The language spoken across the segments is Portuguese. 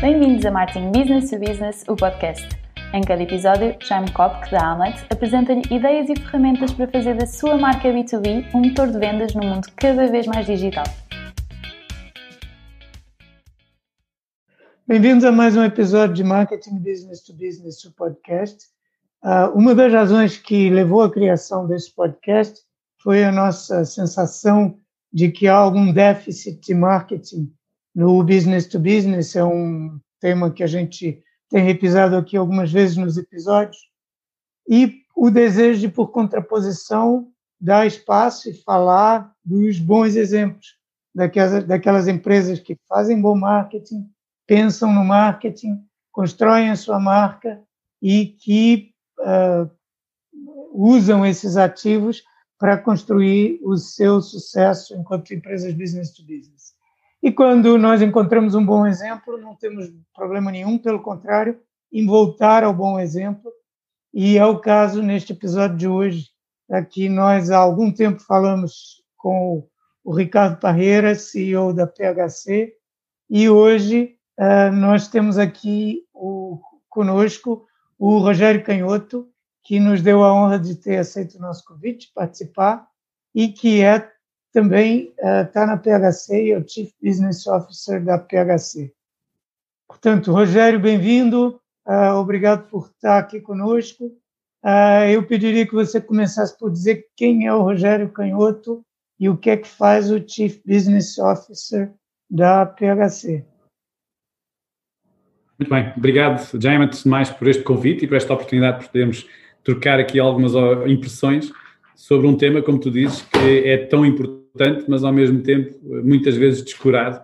Bem-vindos a Marketing Business to Business, o podcast. Em cada episódio, Jaime Kopk, da Amlet, apresenta-lhe ideias e ferramentas para fazer da sua marca B2B um motor de vendas num mundo cada vez mais digital. Bem-vindos a mais um episódio de Marketing Business to Business, o podcast. Uh, uma das razões que levou à criação desse podcast foi a nossa sensação de que há algum déficit de marketing no business to business. É um tema que a gente tem repisado aqui algumas vezes nos episódios. E o desejo de, por contraposição, dar espaço e falar dos bons exemplos daquelas, daquelas empresas que fazem bom marketing, pensam no marketing, constroem a sua marca e que uh, usam esses ativos para construir o seu sucesso enquanto empresas business to business. E quando nós encontramos um bom exemplo, não temos problema nenhum, pelo contrário, em voltar ao bom exemplo. E é o caso neste episódio de hoje. Aqui nós há algum tempo falamos com o Ricardo Parreira, CEO da PHC, e hoje uh, nós temos aqui o, conosco o Rogério Canhoto, que nos deu a honra de ter aceito o nosso convite, participar, e que é também está uh, na PHC e é o Chief Business Officer da PHC. Portanto, Rogério, bem-vindo, uh, obrigado por estar aqui conosco. Uh, eu pediria que você começasse por dizer quem é o Rogério Canhoto e o que é que faz o Chief Business Officer da PHC. Muito bem, obrigado, Jaime, antes de mais, por este convite e por esta oportunidade de podermos trocar aqui algumas impressões sobre um tema, como tu dizes, que é tão importante, mas ao mesmo tempo muitas vezes descurado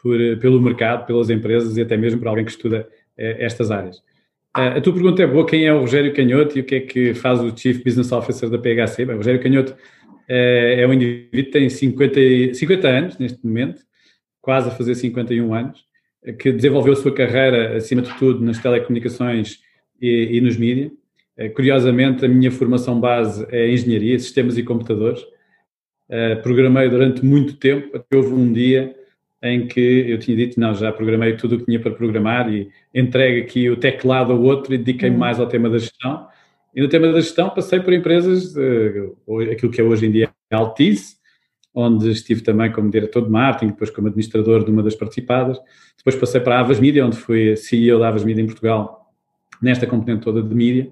por, pelo mercado, pelas empresas e até mesmo por alguém que estuda eh, estas áreas. A tua pergunta é boa, quem é o Rogério Canhoto e o que é que faz o Chief Business Officer da PHC? Bem, o Rogério Canhoto é, é um indivíduo que tem 50, 50 anos neste momento, quase a fazer 51 anos, que desenvolveu a sua carreira, acima de tudo, nas telecomunicações e, e nos mídias. Eh, curiosamente, a minha formação base é engenharia, sistemas e computadores. Uh, programei durante muito tempo, até houve um dia em que eu tinha dito, não, já programei tudo o que tinha para programar e entregue aqui o teclado ao outro e dediquei-me uhum. mais ao tema da gestão. E no tema da gestão passei por empresas, uh, aquilo que é hoje em dia Altice, onde estive também como diretor de marketing, depois como administrador de uma das participadas. Depois passei para a Avas Media, onde fui CEO da Avas Media em Portugal, nesta componente toda de mídia.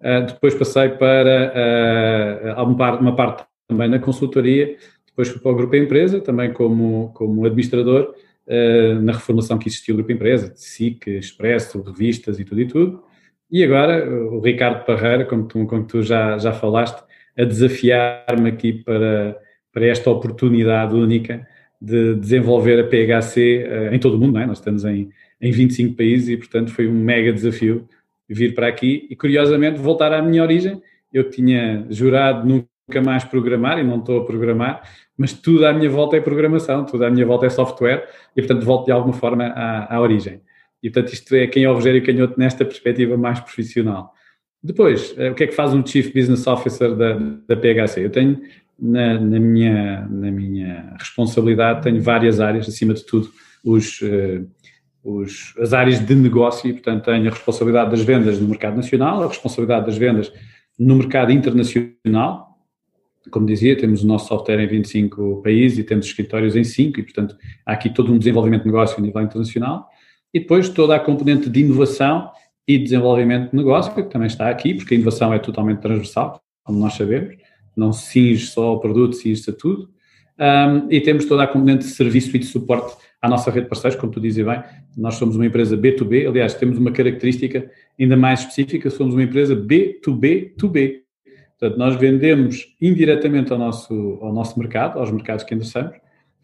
Uh, depois passei para uh, uma parte também na consultoria, depois fui para o Grupo Empresa, também como, como administrador, uh, na reformulação que existiu o Grupo Empresa, SIC, Expresso, revistas e tudo e tudo. E agora o Ricardo Parreira, como tu, como tu já, já falaste, a desafiar-me aqui para, para esta oportunidade única de desenvolver a PHC em todo o mundo, não é? Nós estamos em, em 25 países e, portanto, foi um mega desafio vir para aqui e, curiosamente, voltar à minha origem. Eu tinha jurado nunca mais programar e não estou a programar, mas tudo à minha volta é programação, tudo à minha volta é software e, portanto, volto de alguma forma à, à origem. E, portanto, isto é quem é o Rogério Canhoto nesta perspectiva mais profissional. Depois, eh, o que é que faz um Chief Business Officer da, da PHC? Eu tenho, na, na, minha, na minha responsabilidade, tenho várias áreas, acima de tudo, os, uh, os, as áreas de negócio e, portanto, tenho a responsabilidade das vendas no mercado nacional, a responsabilidade das vendas no mercado internacional. Como dizia, temos o nosso software em 25 países e temos escritórios em 5 e, portanto, há aqui todo um desenvolvimento de negócio a nível internacional. E depois toda a componente de inovação e desenvolvimento de negócio, que também está aqui, porque a inovação é totalmente transversal, como nós sabemos, não se cinge só ao produto, cinge-se a tudo. Um, e temos toda a componente de serviço e de suporte à nossa rede de parceiros, como tu dizes bem, nós somos uma empresa B2B, aliás, temos uma característica ainda mais específica, somos uma empresa B2B2B. Portanto, nós vendemos indiretamente ao nosso, ao nosso mercado, aos mercados que endereçamos,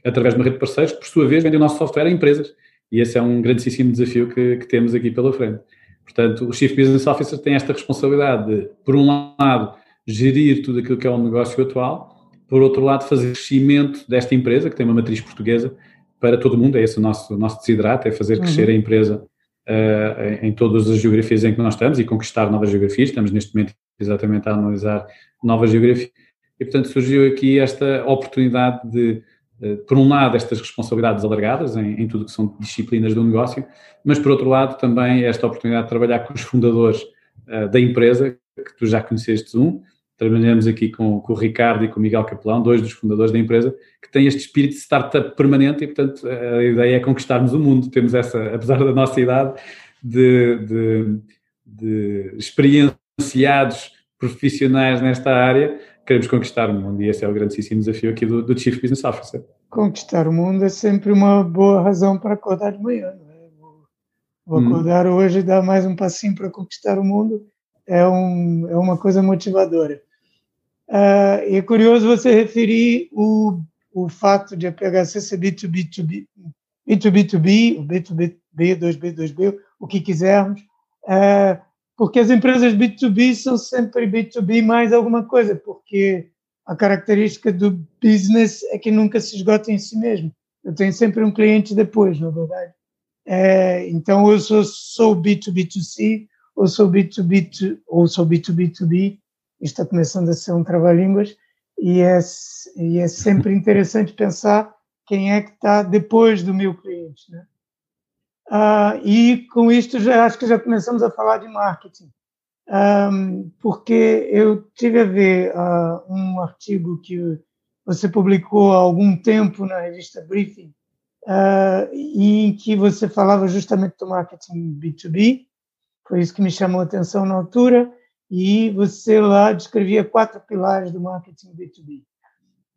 através de uma rede de parceiros, que por sua vez vendem o nosso software a empresas. E esse é um grandíssimo desafio que, que temos aqui pela frente. Portanto, o Chief Business Officer tem esta responsabilidade de, por um lado, gerir tudo aquilo que é o negócio atual, por outro lado, fazer crescimento desta empresa, que tem uma matriz portuguesa, para todo mundo, é esse o nosso, nosso desidrato, é fazer crescer uhum. a empresa uh, em todas as geografias em que nós estamos e conquistar novas geografias, estamos neste momento exatamente a analisar novas geografias, e portanto surgiu aqui esta oportunidade de, por um lado, estas responsabilidades alargadas em, em tudo que são disciplinas do negócio, mas por outro lado também esta oportunidade de trabalhar com os fundadores da empresa, que tu já conheceste um, trabalhamos aqui com, com, o Ricardo e com o Miguel Capelão, dois dos fundadores da empresa, que têm este espírito de startup permanente e, portanto, a ideia é conquistarmos o mundo. Temos essa, apesar da nossa idade, de, de, de experienciados profissionais nesta área, queremos conquistar o mundo e esse é o grandíssimo desafio aqui do, do Chief Business Officer. Conquistar o mundo é sempre uma boa razão para acordar de manhã. É? Vou, vou hum. acordar hoje e dar mais um passinho para conquistar o mundo. É, um, é uma coisa motivadora. Uh, é curioso você referir o, o fato de a PHC ser B2B2B, B2B2B, o B2B, B2B, 2B, o que quisermos, uh, porque as empresas B2B são sempre B2B mais alguma coisa, porque a característica do business é que nunca se esgota em si mesmo. Eu tenho sempre um cliente depois, na verdade. É, então, eu sou, sou B2B2C, ou sou B2B2, ou sou B2B2B, está começando a ser um trava-línguas e é, e é sempre interessante pensar quem é que está depois do meu cliente. Né? Ah, e com isto já acho que já começamos a falar de marketing, um, porque eu tive a ver uh, um artigo que você publicou há algum tempo na revista Briefing, uh, em que você falava justamente do marketing B2B, foi isso que me chamou a atenção na altura, e você lá descrevia quatro pilares do marketing B2B.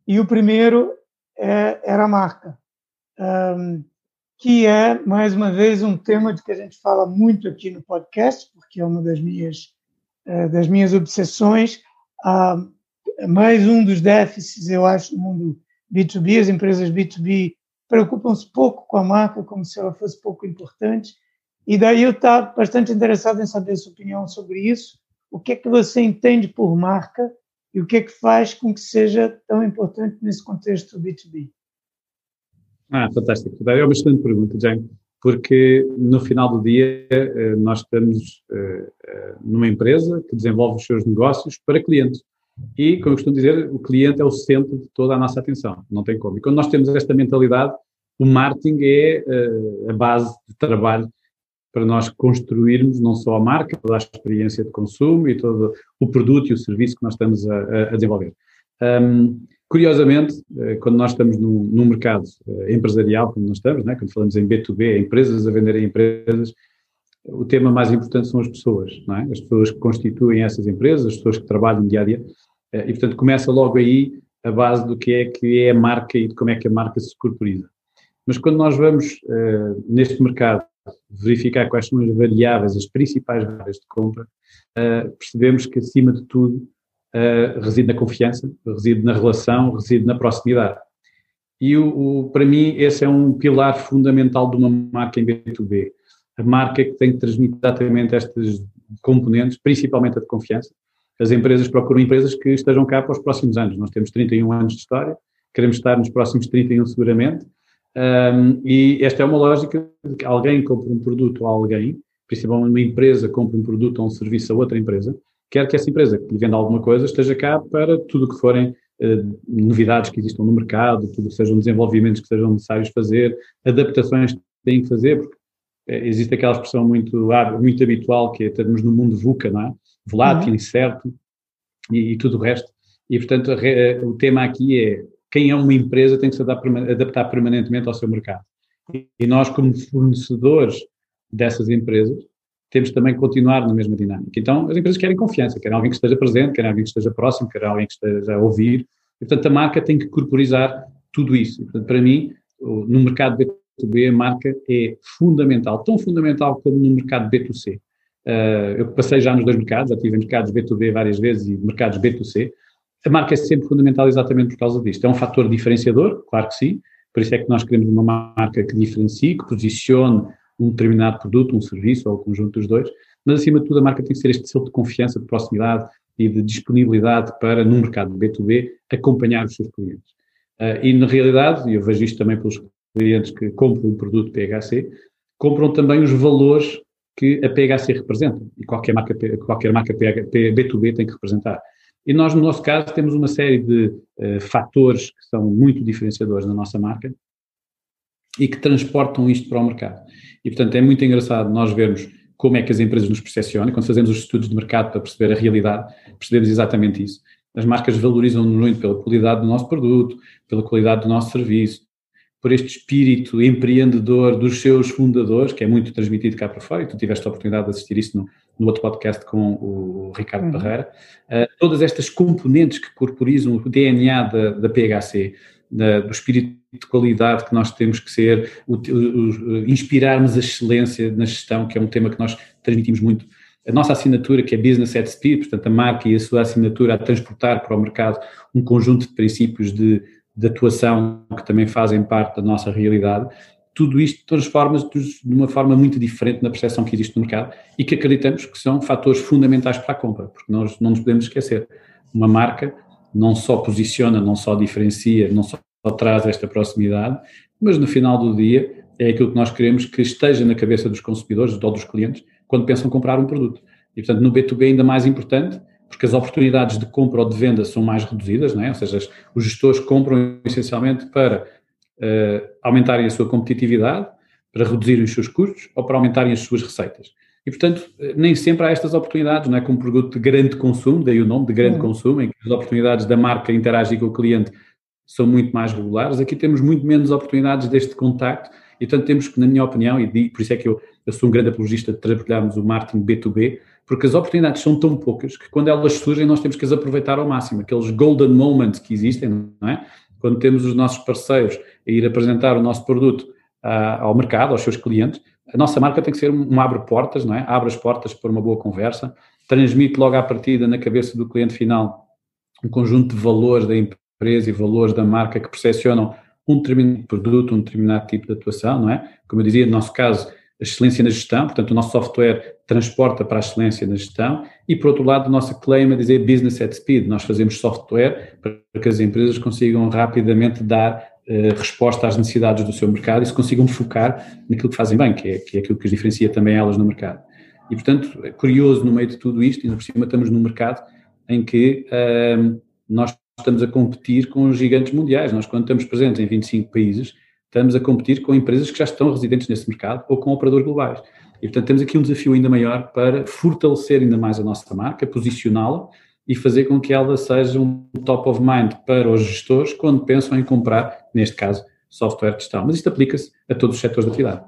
E o primeiro é, era a marca, um, que é, mais uma vez, um tema de que a gente fala muito aqui no podcast, porque é uma das minhas, uh, das minhas obsessões. Uh, mais um dos déficits, eu acho, no mundo B2B, as empresas B2B preocupam-se pouco com a marca, como se ela fosse pouco importante. E daí eu estou bastante interessado em saber a sua opinião sobre isso, o que é que você entende por marca e o que é que faz com que seja tão importante nesse contexto B2B? Ah, fantástico. É uma excelente pergunta, Jane, porque no final do dia eh, nós estamos eh, eh, numa empresa que desenvolve os seus negócios para clientes. E, como eu costumo dizer, o cliente é o centro de toda a nossa atenção, não tem como. E quando nós temos esta mentalidade, o marketing é a base de trabalho para nós construirmos não só a marca, toda a experiência de consumo e todo o produto e o serviço que nós estamos a, a desenvolver. Um, curiosamente, eh, quando nós estamos num, num mercado eh, empresarial, como nós estamos, né, quando falamos em B2B, empresas a venderem empresas, o tema mais importante são as pessoas, é? as pessoas que constituem essas empresas, as pessoas que trabalham dia a dia, eh, e portanto começa logo aí a base do que é que é a marca e de como é que a marca se corporiza. Mas quando nós vamos neste mercado verificar quais são as variáveis, as principais variáveis de compra, percebemos que, acima de tudo, uh, reside na confiança, reside na relação, reside na proximidade. E, o, o, para mim, esse é um pilar fundamental de uma marca em B2B. A marca que tem que transmitir exatamente estas componentes, principalmente a de confiança. As empresas procuram empresas que estejam cá para os próximos anos. Nós temos 31 anos de história, queremos estar nos próximos 31 seguramente, um, e esta é uma lógica de que alguém compra um produto a alguém, principalmente uma empresa compra um produto ou um serviço a outra empresa, quer que essa empresa que lhe venda alguma coisa esteja cá para tudo o que forem uh, novidades que existam no mercado, tudo que sejam desenvolvimentos que sejam necessários fazer, adaptações que têm que fazer, porque uh, existe aquela expressão muito, muito habitual que é termos no mundo VUCA, não é? Volátil, uhum. incerto e, e, tudo o resto. E, portanto, a, o tema aqui é quem é uma empresa tem que se adaptar permanentemente ao seu mercado. E nós, como fornecedores dessas empresas, temos também que continuar na mesma dinâmica. Então, as empresas querem confiança, querem alguém que esteja presente, querem alguém que esteja próximo, querem alguém que esteja a ouvir. E, portanto, a marca tem que corporizar tudo isso. E, portanto, para mim, no mercado B2B, a marca é fundamental, tão fundamental como no mercado B2C. Uh, eu passei já nos dois mercados, já tive em mercados B2B várias vezes e mercados B2C. A marca é sempre fundamental exatamente por causa disto. É um fator diferenciador, claro que sim, por isso é que nós queremos uma marca que diferencie, que posicione um determinado produto, um serviço ou o conjunto dos dois, mas acima de tudo a marca tem que ser este selo de confiança, de proximidade e de disponibilidade para, no mercado B2B, acompanhar os seus clientes. Uh, e na realidade, e eu vejo isto também pelos clientes que compram um produto PHC, compram também os valores que a PHC representa e qualquer marca, qualquer marca B2B tem que representar. E nós, no nosso caso, temos uma série de uh, fatores que são muito diferenciadores da nossa marca e que transportam isto para o mercado. E, portanto, é muito engraçado nós vermos como é que as empresas nos percepcionam. Quando fazemos os estudos de mercado para perceber a realidade, percebemos exatamente isso. As marcas valorizam muito pela qualidade do nosso produto, pela qualidade do nosso serviço, por este espírito empreendedor dos seus fundadores, que é muito transmitido cá para fora, e tu tiveste a oportunidade de assistir isso no, no outro podcast com o Ricardo uhum. Barreira, uh, todas estas componentes que corporizam o DNA da, da PHC, da, do espírito de qualidade que nós temos que ser, o, o, inspirarmos a excelência na gestão, que é um tema que nós transmitimos muito. A nossa assinatura, que é Business at Speed, portanto, a marca e a sua assinatura a transportar para o mercado um conjunto de princípios de, de atuação que também fazem parte da nossa realidade, tudo isto transforma-se de uma forma muito diferente na percepção que existe no mercado e que acreditamos que são fatores fundamentais para a compra, porque nós não nos podemos esquecer. Uma marca não só posiciona, não só diferencia, não só traz esta proximidade, mas no final do dia é aquilo que nós queremos que esteja na cabeça dos consumidores ou dos clientes quando pensam comprar um produto. E, portanto, no B2B ainda mais importante, porque as oportunidades de compra ou de venda são mais reduzidas, não é? ou seja, os gestores compram essencialmente para uh, aumentarem a sua competitividade, para reduzirem os seus custos ou para aumentarem as suas receitas. E, portanto, nem sempre há estas oportunidades, não é? Como produto de grande consumo, daí o nome de grande uhum. consumo, em que as oportunidades da marca interagir com o cliente são muito mais regulares. Aqui temos muito menos oportunidades deste contacto e, portanto, temos que, na minha opinião, e por isso é que eu, eu sou um grande apologista de trabalharmos o marketing B2B, porque as oportunidades são tão poucas que quando elas surgem nós temos que as aproveitar ao máximo, aqueles golden moments que existem, não é? Quando temos os nossos parceiros a ir apresentar o nosso produto uh, ao mercado, aos seus clientes, a nossa marca tem que ser um, um abre-portas, não é? Abre as portas para uma boa conversa, transmite logo à partida na cabeça do cliente final um conjunto de valores da empresa e valores da marca que percepcionam um determinado produto, um determinado tipo de atuação, não é? Como eu dizia, no nosso caso, a excelência na gestão, portanto, o nosso software transporta para a excelência na gestão, e por outro lado, a nossa claim a dizer business at speed. Nós fazemos software para que as empresas consigam rapidamente dar resposta às necessidades do seu mercado e se consigam focar naquilo que fazem bem, que é, que é aquilo que os diferencia também elas no mercado. E, portanto, é curioso no meio de tudo isto, e por cima estamos num mercado em que uh, nós estamos a competir com os gigantes mundiais. Nós, quando estamos presentes em 25 países, estamos a competir com empresas que já estão residentes nesse mercado ou com operadores globais. E, portanto, temos aqui um desafio ainda maior para fortalecer ainda mais a nossa marca, posicioná-la e fazer com que ela seja um top of mind para os gestores quando pensam em comprar, neste caso, software gestão. Mas isto aplica-se a todos os setores da atividade.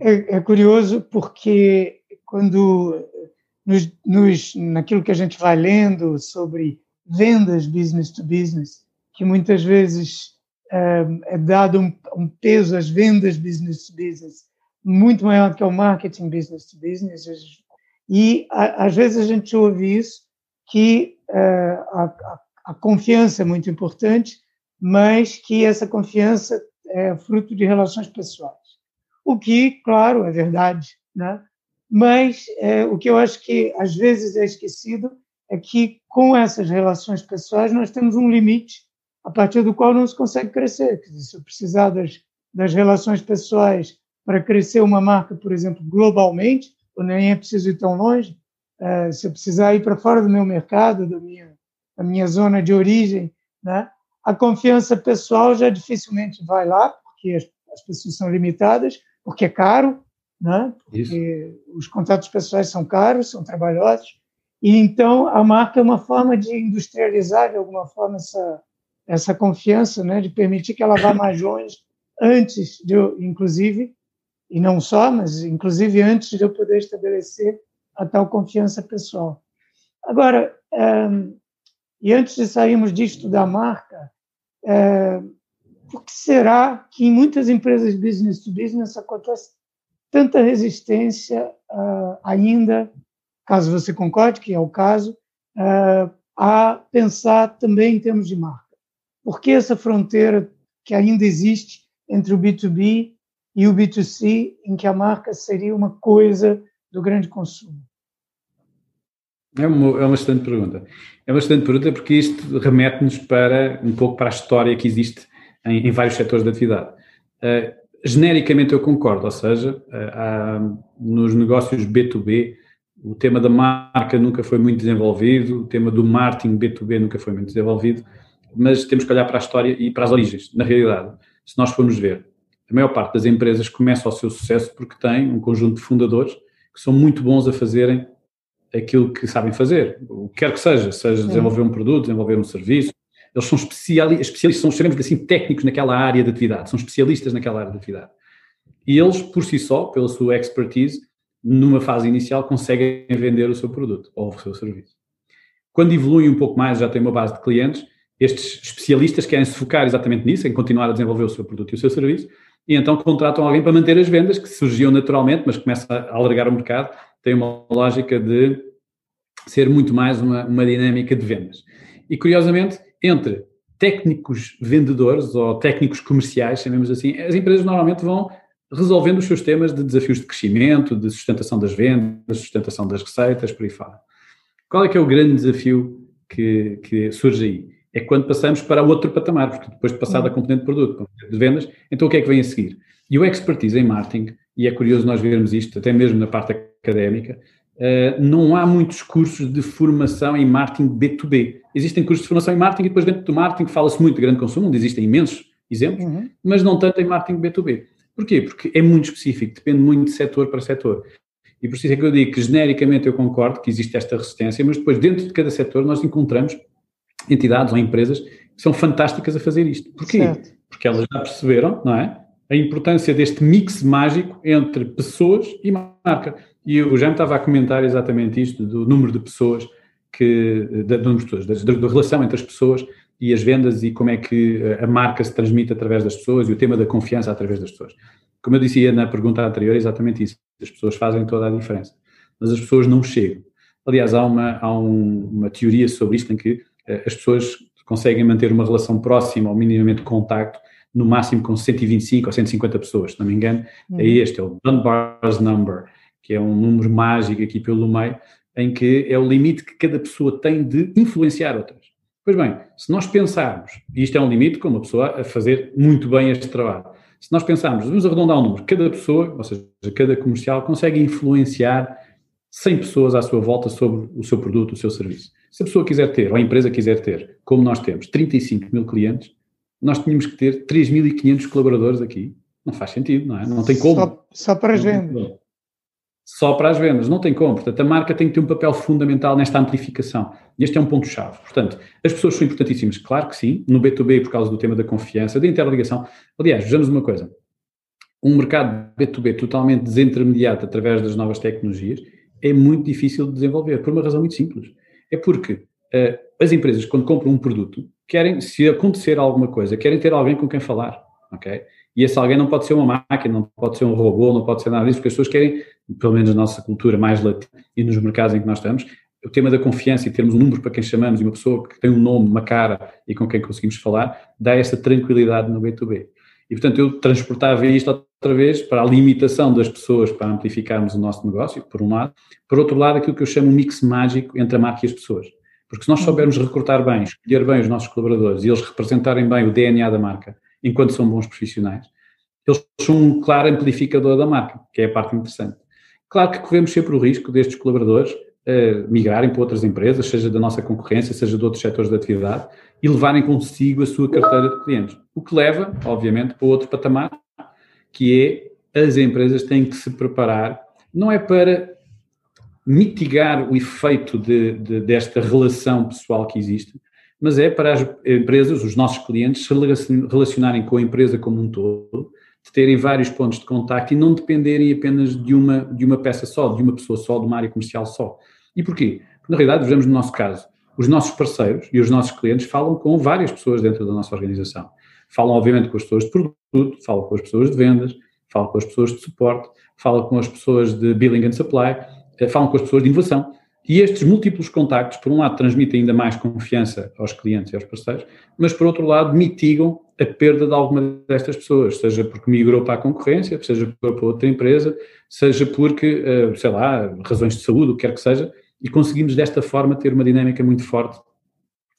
É, é curioso porque quando nos, nos, naquilo que a gente vai lendo sobre vendas business to business, que muitas vezes um, é dado um, um, peso às vendas business to business muito maior do que ao marketing business to business. E a, às vezes a gente ouve isso, que a, a, a, confiança é muito importante, mas que essa confiança é fruto de relações pessoais. O que, claro, é verdade, né? mas é, o que eu acho que às vezes é esquecido é que com essas relações pessoais nós temos um limite a partir do qual não se consegue crescer. Se eu precisar das, das relações pessoais para crescer uma marca, por exemplo, globalmente, ou nem é preciso ir tão longe, uh, se eu precisar ir para fora do meu mercado, da minha, da minha zona de origem, né, a confiança pessoal já dificilmente vai lá, porque as, as pessoas são limitadas, porque é caro, né, os contatos pessoais são caros, são trabalhosos, e então a marca é uma forma de industrializar de alguma forma essa essa confiança, né, de permitir que ela vá mais longe antes de eu, inclusive, e não só, mas inclusive antes de eu poder estabelecer a tal confiança pessoal. Agora, um, e antes de sairmos disto da marca, é, por que será que em muitas empresas business to business acontece tanta resistência uh, ainda caso você concorde, que é o caso, uh, a pensar também em termos de marca. Por que essa fronteira que ainda existe entre o B2B e o B2C, em que a marca seria uma coisa do grande consumo? É uma, é uma excelente pergunta. É uma excelente pergunta porque isto remete-nos para um pouco para a história que existe em, em vários setores da atividade. Uh, genericamente eu concordo, ou seja, uh, nos negócios B2B o tema da marca nunca foi muito desenvolvido, o tema do marketing B2B nunca foi muito desenvolvido, mas temos que olhar para a história e para as origens. Na realidade, se nós formos ver, a maior parte das empresas começa o seu sucesso porque tem um conjunto de fundadores que são muito bons a fazerem aquilo que sabem fazer, o que quer que seja, seja desenvolver um produto, desenvolver um serviço, eles são especialistas, especialistas são extremamente assim técnicos naquela área de atividade, são especialistas naquela área de atividade. E eles, por si só, pela sua expertise, numa fase inicial, conseguem vender o seu produto ou o seu serviço. Quando evoluem um pouco mais, já têm uma base de clientes, estes especialistas querem se focar exatamente nisso, em continuar a desenvolver o seu produto e o seu serviço, e então contratam alguém para manter as vendas, que surgiam naturalmente, mas começa a alargar o mercado, tem uma lógica de ser muito mais uma, uma dinâmica de vendas. E curiosamente, entre técnicos vendedores ou técnicos comerciais, chamemos assim, as empresas normalmente vão resolvendo os seus temas de desafios de crescimento, de sustentação das vendas, sustentação das receitas, por aí fora. Qual é que é o grande desafio que, que surge aí? É quando passamos para outro patamar, porque depois de passar da componente de produto, de vendas, então o que é que vem a seguir? E o expertise em marketing, e é curioso nós vermos isto até mesmo na parte académica, uh, não há muitos cursos de formação em marketing B2B. Existem cursos de formação em marketing e depois dentro do marketing fala-se muito de grande consumo, onde existem imensos exemplos, uhum. mas não tanto em marketing B2B. Porquê? Porque é muito específico, depende muito de setor para setor. E por isso é que eu digo que genericamente eu concordo que existe esta resistência, mas depois dentro de cada setor nós encontramos entidades ou empresas que são fantásticas a fazer isto. Porquê? Certo. Porque elas já perceberam, não é? A importância deste mix mágico entre pessoas e marca. E o Jaime estava a comentar exatamente isto, do número de pessoas que, da, do número de pessoas, da, da relação entre as pessoas e as vendas e como é que eh, a marca se transmite através das pessoas e o tema da confiança através das pessoas. Como eu dizia na pergunta anterior, é exatamente isso. As pessoas fazem toda a diferença, mas as pessoas não chegam. Aliás, há uma, há um, uma teoria sobre isto em que uh, as pessoas conseguem manter uma relação próxima ou minimamente contacto no máximo com 125 ou 150 pessoas, se não me engano, uhum. é este, é o Dunbar's Number, que é um número mágico aqui pelo meio, em que é o limite que cada pessoa tem de influenciar outras. Pois bem, se nós pensarmos, e isto é um limite com uma pessoa a fazer muito bem este trabalho, se nós pensarmos, vamos arredondar um número, cada pessoa, ou seja, cada comercial, consegue influenciar 100 pessoas à sua volta sobre o seu produto, o seu serviço. Se a pessoa quiser ter, ou a empresa quiser ter, como nós temos, 35 mil clientes, nós tínhamos que ter 3.500 colaboradores aqui. Não faz sentido, não é? Não tem como. Só, só para as vendas só para as vendas, não tem como. Portanto, a marca tem que ter um papel fundamental nesta amplificação. E este é um ponto-chave. Portanto, as pessoas são importantíssimas, claro que sim, no B2B por causa do tema da confiança, da interligação. Aliás, vejamos uma coisa. Um mercado B2B totalmente desintermediado através das novas tecnologias é muito difícil de desenvolver, por uma razão muito simples. É porque uh, as empresas, quando compram um produto, querem, se acontecer alguma coisa, querem ter alguém com quem falar, ok? E esse alguém não pode ser uma máquina, não pode ser um robô, não pode ser nada disso, porque as pessoas querem, pelo menos na nossa cultura mais latina e nos mercados em que nós estamos, o tema da confiança e termos um número para quem chamamos e uma pessoa que tem um nome, uma cara e com quem conseguimos falar, dá essa tranquilidade no B2B. E, portanto, eu transportava isto outra vez para a limitação das pessoas para amplificarmos o nosso negócio, por um lado. Por outro lado, aquilo que eu chamo um mix mágico entre a marca e as pessoas. Porque se nós soubermos recrutar bem, escolher bem os nossos colaboradores e eles representarem bem o DNA da marca, enquanto são bons profissionais, eles são um claro amplificador da marca, que é a parte interessante. Claro que corremos sempre o risco destes colaboradores uh, migrarem para outras empresas, seja da nossa concorrência, seja de outros setores de atividade, e levarem consigo a sua carteira de clientes. O que leva, obviamente, para outro patamar, que é as empresas têm que se preparar, não é para mitigar o efeito de, de, desta relação pessoal que existe, mas é para as empresas, os nossos clientes, se relacionarem com a empresa como um todo, de terem vários pontos de contacto e não dependerem apenas de uma, de uma peça só, de uma pessoa só, de uma área comercial só. E porquê? Porque, na realidade, vejamos no nosso caso, os nossos parceiros e os nossos clientes falam com várias pessoas dentro da nossa organização. Falam, obviamente, com as pessoas de produto, falam com as pessoas de vendas, falam com as pessoas de suporte, falam com as pessoas de billing and supply, eh, falam com as pessoas de inovação. E estes múltiplos contactos, por um lado, transmitem ainda mais confiança aos clientes e aos parceiros, mas por outro lado, mitigam a perda de alguma destas pessoas, seja porque migrou para a concorrência, seja para outra empresa, seja porque, eh, sei lá, razões de saúde, o que quer que seja, e conseguimos desta forma ter uma dinâmica muito forte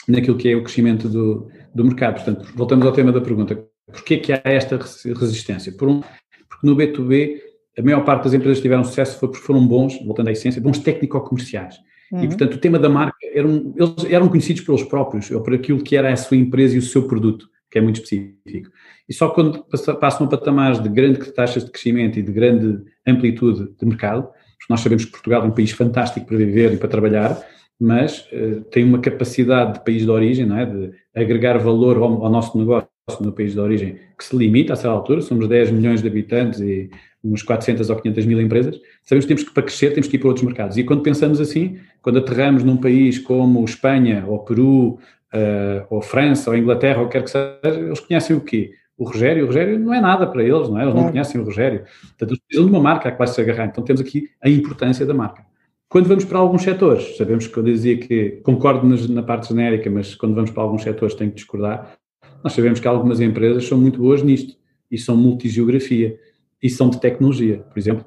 naquilo que é o crescimento do, do mercado. Portanto, voltamos ao tema da pergunta: porquê que há esta resistência? Por um, porque no B2B a maior parte das empresas que tiveram sucesso foi porque foram bons, voltando à essência, bons técnico-comerciais. Uhum. E, portanto, o tema da marca, eram, eles eram conhecidos pelos próprios, ou por aquilo que era a sua empresa e o seu produto, que é muito específico. E só quando passam a patamares de grandes taxas de crescimento e de grande amplitude de mercado, porque nós sabemos que Portugal é um país fantástico para viver e para trabalhar, mas uh, tem uma capacidade de país de origem, não é? de agregar valor ao, ao, nosso negócio no país de origem, que se limita a certa altura, somos 10 milhões de habitantes e uns 400 ou 500 mil empresas, sabemos que temos que, para crescer, temos que ir para outros mercados. E quando pensamos assim, quando aterramos num país como Espanha, ou Peru, uh, ou França, ou Inglaterra, ou quer que seja, eles conhecem o quê? O Rogério, o Rogério não é nada para eles, não é? Eles não conhecem o Rogério. Portanto, eles precisam de uma marca a que vai se agarrar. Então temos aqui a importância da marca. Quando vamos para alguns setores, sabemos que eu dizia que concordo na parte genérica, mas quando vamos para alguns setores tenho que discordar. Nós sabemos que algumas empresas são muito boas nisto e são multigeografia e são de tecnologia. Por exemplo,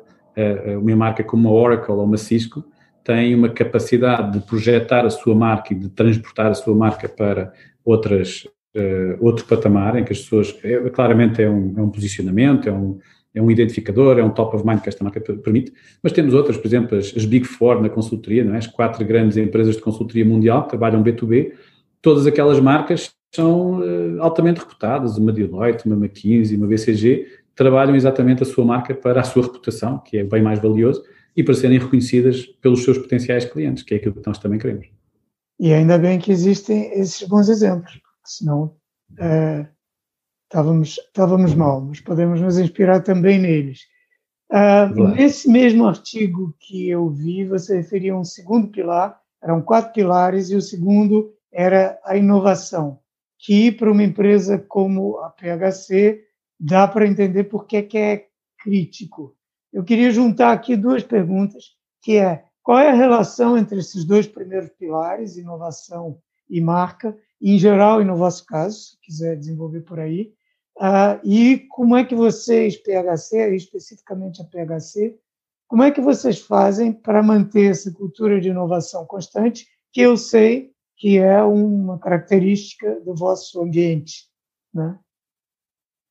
uma marca como a Oracle ou uma Cisco tem uma capacidade de projetar a sua marca e de transportar a sua marca para outras, uh, outro patamar em que as pessoas, é, claramente é um, é um posicionamento, é um, é um identificador, é um top of mind que esta marca permite, mas temos outras, por exemplo, as, as Big Four na consultoria, não é? as quatro grandes empresas de consultoria mundial que trabalham B2B, todas aquelas marcas são uh, altamente reputadas, uma Deloitte, uma McKinsey, uma BCG, trabalham exatamente a sua marca para a sua reputação, que é bem mais valioso, e para serem reconhecidas pelos seus potenciais clientes, que é aquilo que nós também queremos. E ainda bem que existem esses bons exemplos, porque senão uh, estávamos, estávamos mal, mas podemos nos inspirar também neles. Uh, nesse mesmo artigo que eu vi, você referia um segundo pilar, eram quatro pilares, e o segundo era a inovação, que para uma empresa como a PHC dá para entender por que é crítico. Eu queria juntar aqui duas perguntas, que é qual é a relação entre esses dois primeiros pilares, inovação e marca, em geral e no vosso caso, se quiser desenvolver por aí, Uh, e como é que vocês, PHC, especificamente a PHC, como é que vocês fazem para manter essa cultura de inovação constante, que eu sei que é uma característica do vosso ambiente, né?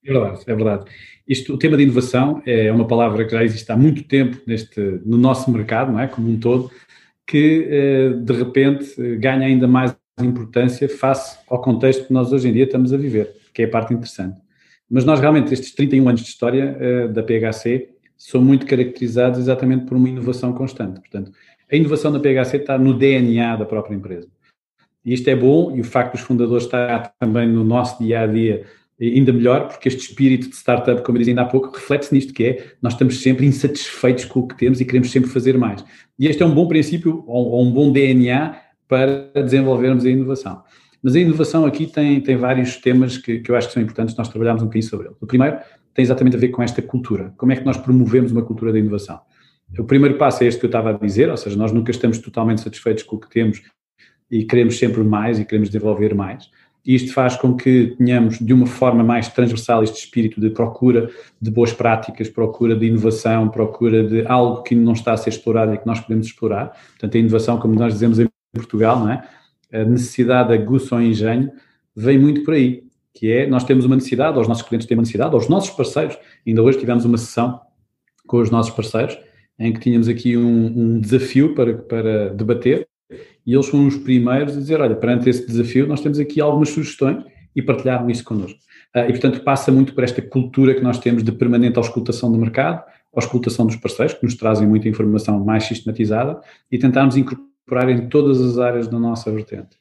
É verdade, é verdade. Isto, o tema de inovação é uma palavra que já existe há muito tempo neste, no nosso mercado, não é? Como um todo, que eh, de repente ganha ainda mais importância face ao contexto que nós hoje em dia estamos a viver, que é a parte interessante. Mas nós realmente, estes 31 anos de história uh, da PHC, são muito caracterizados exatamente por uma inovação constante. Portanto, a inovação da PHC está no DNA da própria empresa. E isto é bom, e o facto dos fundadores estar também no nosso dia a dia ainda melhor, porque este espírito de startup, como eu dizia ainda há pouco, reflete-se nisto que é, nós estamos sempre insatisfeitos com o que temos e queremos sempre fazer mais. E este é um bom princípio, ou um bom DNA para desenvolvermos a inovação. Mas a inovação aqui tem, tem vários temas que, que eu acho que são importantes, nós trabalhamos um bocadinho sobre ele. O primeiro tem exatamente a ver com esta cultura. Como é que nós promovemos uma cultura de inovação? O primeiro passo é este que eu estava a dizer, ou seja, nós nunca estamos totalmente satisfeitos com o que temos e queremos sempre mais e queremos desenvolver mais. Isto faz com que tenhamos, de uma forma mais transversal, este espírito de procura de boas práticas, procura de inovação, procura de algo que não está a ser explorado e que nós podemos explorar. Portanto, a inovação, como nós dizemos em Portugal, não é? a necessidade, aguça ou engenho, vem muito por aí, que é, nós temos uma necessidade, ou os nossos clientes têm uma necessidade, ou os nossos parceiros, ainda hoje tivemos uma sessão com os nossos parceiros, em que tínhamos aqui um, um desafio para, para debater, e eles foram os primeiros a dizer, olha, perante esse desafio, nós temos aqui algumas sugestões, e partilharam isso connosco. Uh, e, portanto, passa muito por esta cultura que nós temos de permanente auscultação do mercado, auscultação dos parceiros, que nos trazem muita informação mais sistematizada, e tentarmos incorporar em todas as áreas da nossa vertente.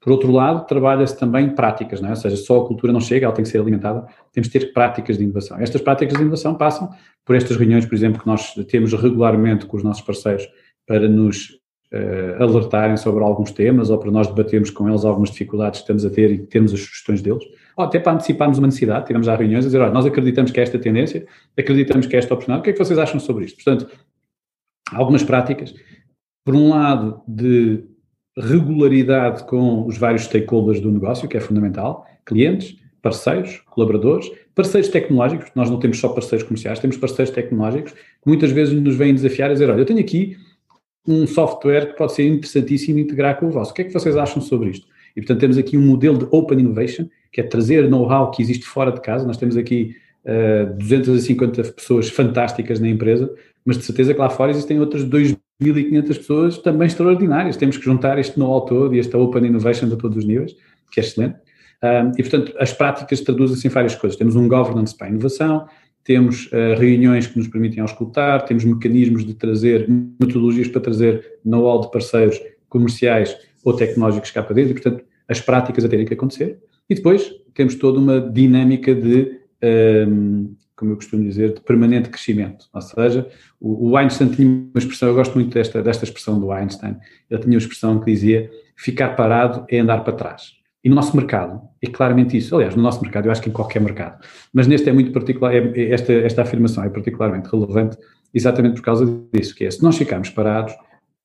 Por outro lado, trabalha-se também práticas, não é? ou seja, só a cultura não chega, ela tem que ser alimentada, temos de ter práticas de inovação. Estas práticas de inovação passam por estas reuniões, por exemplo, que nós temos regularmente com os nossos parceiros para nos uh, alertarem sobre alguns temas ou para nós debatermos com eles algumas dificuldades que estamos a ter e termos as sugestões deles, ou até para anteciparmos uma necessidade, tivemos já reuniões a dizer, olha, nós acreditamos que é esta tendência, acreditamos que é esta oportunidade, o que é que vocês acham sobre isto? Portanto, algumas práticas por um lado, de regularidade com os vários stakeholders do negócio, que é fundamental, clientes, parceiros, colaboradores, parceiros tecnológicos, nós não temos só parceiros comerciais, temos parceiros tecnológicos, que muitas vezes nos vêm desafiar a dizer, olha, eu tenho aqui um software que pode ser interessantíssimo integrar com o vosso, o que é que vocês acham sobre isto? E, portanto, temos aqui um modelo de Open Innovation, que é trazer know-how que existe fora de casa, nós temos aqui uh, 250 pessoas fantásticas na empresa, mas de certeza que lá fora existem outras 2.500 pessoas também extraordinárias. Temos que juntar este know-how todo e esta open innovation a todos os níveis, que é excelente. Uh, e, portanto, as práticas traduzem-se em várias coisas. Temos um governance para a inovação, temos uh, reuniões que nos permitem auscultar, temos mecanismos de trazer, metodologias para trazer know-how de parceiros comerciais ou tecnológicos cá para dentro, e, portanto, as práticas a terem que acontecer. E depois temos toda uma dinâmica de, um, como eu costumo dizer, de permanente crescimento. Ou seja, o, o, Einstein tinha uma expressão, eu gosto muito desta, desta expressão do Einstein, ele tinha uma expressão que dizia: ficar parado é andar para trás. E no nosso mercado é claramente isso. Aliás, no nosso mercado, eu acho que em qualquer mercado. Mas neste é muito particular, é, é, esta, esta afirmação é particularmente relevante exatamente por causa disso, que é, se nós ficarmos parados,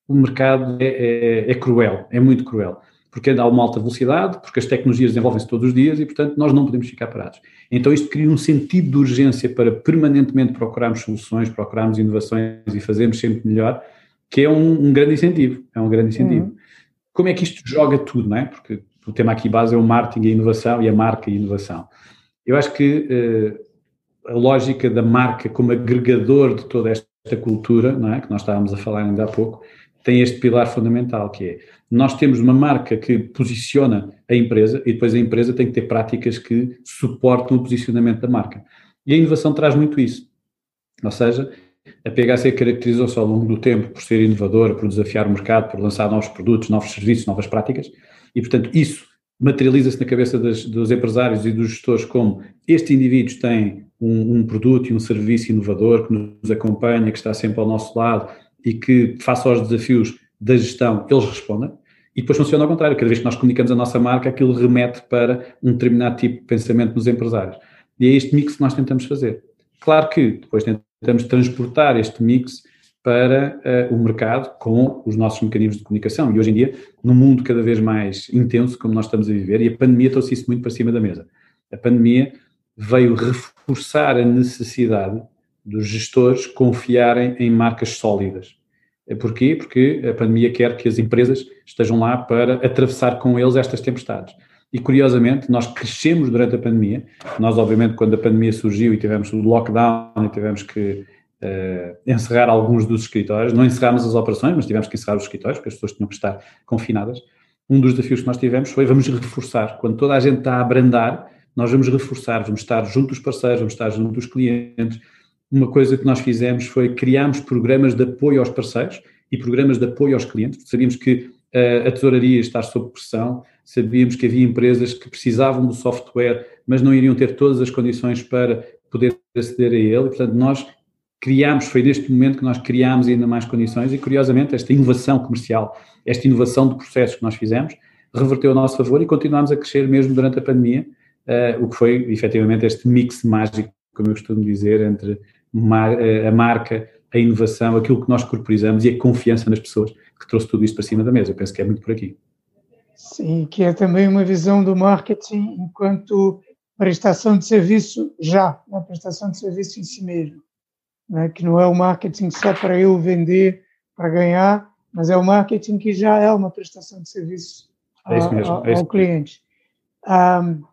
o mercado é, é, é cruel, é muito cruel porque há uma alta velocidade, porque as tecnologias desenvolvem-se todos os dias e, portanto, nós não podemos ficar parados. Então, isto cria um sentido de urgência para permanentemente procurarmos soluções, procurarmos inovações e fazermos sempre melhor, que é um, um grande incentivo. É um grande incentivo. Uhum. Como é que isto joga tudo, não é? Porque o tema aqui base é o marketing e a inovação e a marca e a inovação. Eu acho que uh, a lógica da marca como agregador de toda esta cultura, é? Que nós estávamos a falar ainda há pouco, tem este pilar fundamental, que é nós temos uma marca que posiciona a empresa e depois a empresa tem que ter práticas que suportam o posicionamento da marca. E a inovação traz muito isso. Ou seja, a PHC caracterizou-se ao longo do tempo por ser inovadora, por desafiar o mercado, por lançar novos produtos, novos serviços, novas práticas, e portanto isso materializa-se na cabeça das, dos empresários e dos gestores como este indivíduo tem um, um, produto e um serviço inovador que nos acompanha, que está sempre ao nosso lado e que, face aos desafios da gestão, eles respondem. E depois funciona ao contrário, cada vez que nós comunicamos a nossa marca, aquilo remete para um determinado tipo de pensamento nos empresários. E é este mix que nós tentamos fazer. Claro que depois tentamos transportar este mix para uh, o mercado com os nossos mecanismos de comunicação. E hoje em dia, num mundo cada vez mais intenso, como nós estamos a viver, e a pandemia trouxe isso muito para cima da mesa. A pandemia veio reforçar a necessidade dos gestores confiarem em marcas sólidas. Porquê? Porque a pandemia quer que as empresas estejam lá para atravessar com eles estas tempestades. E curiosamente, nós crescemos durante a pandemia. Nós, obviamente, quando a pandemia surgiu e tivemos o lockdown e tivemos que uh, encerrar alguns dos escritórios, não encerrámos as operações, mas tivemos que encerrar os escritórios, porque as pessoas tinham que estar confinadas. Um dos desafios que nós tivemos foi vamos reforçar. Quando toda a gente está a abrandar, nós vamos reforçar, vamos estar junto dos parceiros, vamos estar junto dos clientes, uma coisa que nós fizemos foi criarmos programas de apoio aos parceiros e programas de apoio aos clientes. Sabíamos que uh, a tesouraria está sob pressão, sabíamos que havia empresas que precisavam do software, mas não iriam ter todas as condições para poder aceder a ele. E, portanto, nós criámos, foi neste momento que nós criámos ainda mais condições e, curiosamente, esta inovação comercial, esta inovação de processos que nós fizemos, reverteu a nosso favor e continuámos a crescer mesmo durante a pandemia, uh, o que foi, efetivamente, este mix mágico, como eu costumo dizer, entre a marca, a inovação, aquilo que nós corporizamos e a confiança nas pessoas que trouxe tudo isto para cima da mesa. Eu penso que é muito por aqui. Sim, que é também uma visão do marketing enquanto prestação de serviço já, uma prestação de serviço em si mesmo. Né? Que não é o marketing só para eu vender, para ganhar, mas é o marketing que já é uma prestação de serviço é mesmo, é ao cliente. Um,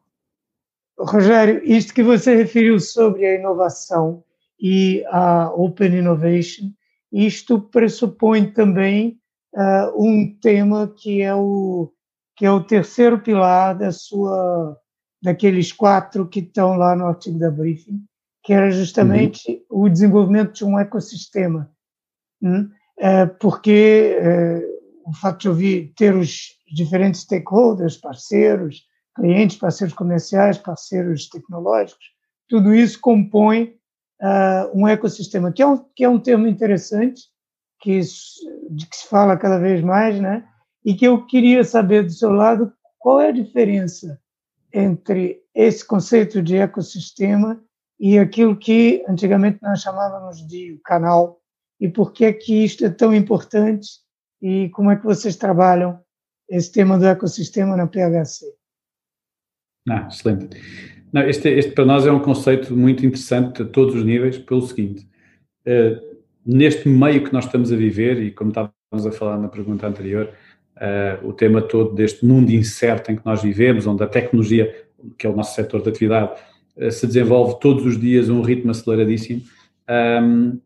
Rogério, isto que você referiu sobre a inovação, e a Open Innovation. Isto pressupõe também uh, um tema que é o que é o terceiro pilar da sua daqueles quatro que estão lá no artigo da briefing, que era justamente uhum. o desenvolvimento de um ecossistema, né? é, porque é, o fato de eu vir, ter os diferentes stakeholders, parceiros, clientes, parceiros comerciais, parceiros tecnológicos, tudo isso compõe uh, um ecossistema, que é um, que é um termo interessante, que, de que se fala cada vez mais, né? e que eu queria saber do seu lado qual é a diferença entre esse conceito de ecossistema e aquilo que antigamente nós chamávamos de canal, e por que é que isto é tão importante e como é que vocês trabalham esse tema do ecossistema na PHC. Ah, excelente. Não, este, este, para nós é um conceito muito interessante a todos os níveis, pelo seguinte: uh, neste meio que nós estamos a viver, e como estávamos a falar na pergunta anterior, uh, o tema todo deste mundo incerto em que nós vivemos, onde a tecnologia, que é o nosso setor de atividade, se desenvolve todos os dias a um ritmo aceleradíssimo. Um,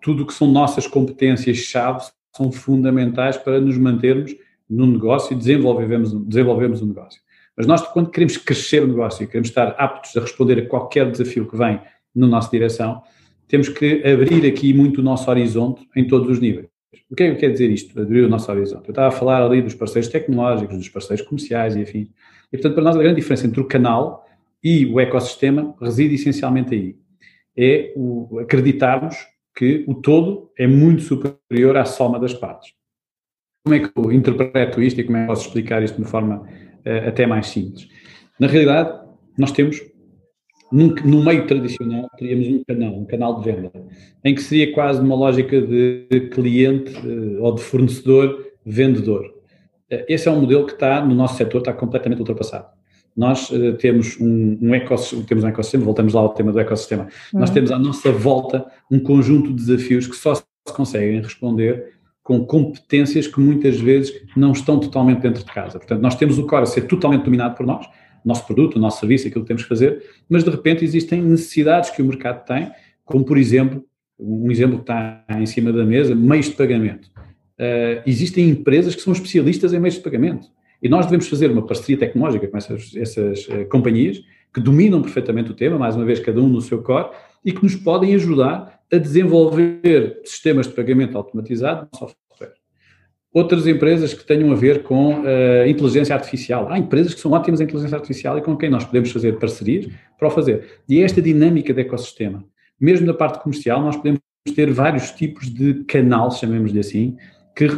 tudo o que são nossas competências-chave são fundamentais para nos mantermos no negócio e desenvolvermos, o negócio. Mas nós, quando queremos crescer o negócio e queremos estar aptos a responder a qualquer desafio que vem na nossa direção, temos que abrir aqui muito o nosso horizonte em todos os níveis. O que é que quer dizer isto, abrir o nosso horizonte? Eu estava a falar ali dos parceiros tecnológicos, dos parceiros comerciais e afins. E, portanto, para nós a grande diferença entre o canal e o ecossistema reside essencialmente aí. É o acreditarmos que o todo é muito superior à soma das partes. Como é que eu interpreto isto e como é que posso explicar isto de uma forma uh, até mais simples? Na realidade, nós temos, num, no meio tradicional, teríamos um canal, um canal de venda, em que seria quase uma lógica de cliente uh, ou de fornecedor-vendedor. Uh, esse é um modelo que está, no nosso setor, está completamente ultrapassado nós uh, temos um, um, ecossistema, temos um ecossistema, voltamos lá ao tema do ecossistema, uhum. nós temos à nossa volta um conjunto de desafios que só se conseguem responder com competências que muitas vezes não estão totalmente dentro de casa. Portanto, nós temos o core a ser totalmente dominado por nós, nosso produto, o nosso serviço, aquilo que temos que fazer, mas de repente existem necessidades que o mercado tem, como por exemplo, um exemplo que está em cima da mesa, meios de pagamento. Uh, existem empresas que são especialistas em meios de pagamento. E nós devemos fazer uma parceria tecnológica com essas, essas uh, companhias que dominam perfeitamente o tema, mais uma vez, cada um no seu core, e que nos podem ajudar a desenvolver sistemas de pagamento automatizado no software. Outras empresas que tenham a ver com uh, inteligência artificial. Há empresas que são ótimas em inteligência artificial e com quem nós podemos fazer parcerias para o fazer. E é esta dinâmica de ecossistema. Mesmo na parte comercial, nós podemos ter vários tipos de canal, chamemos-lhe assim, que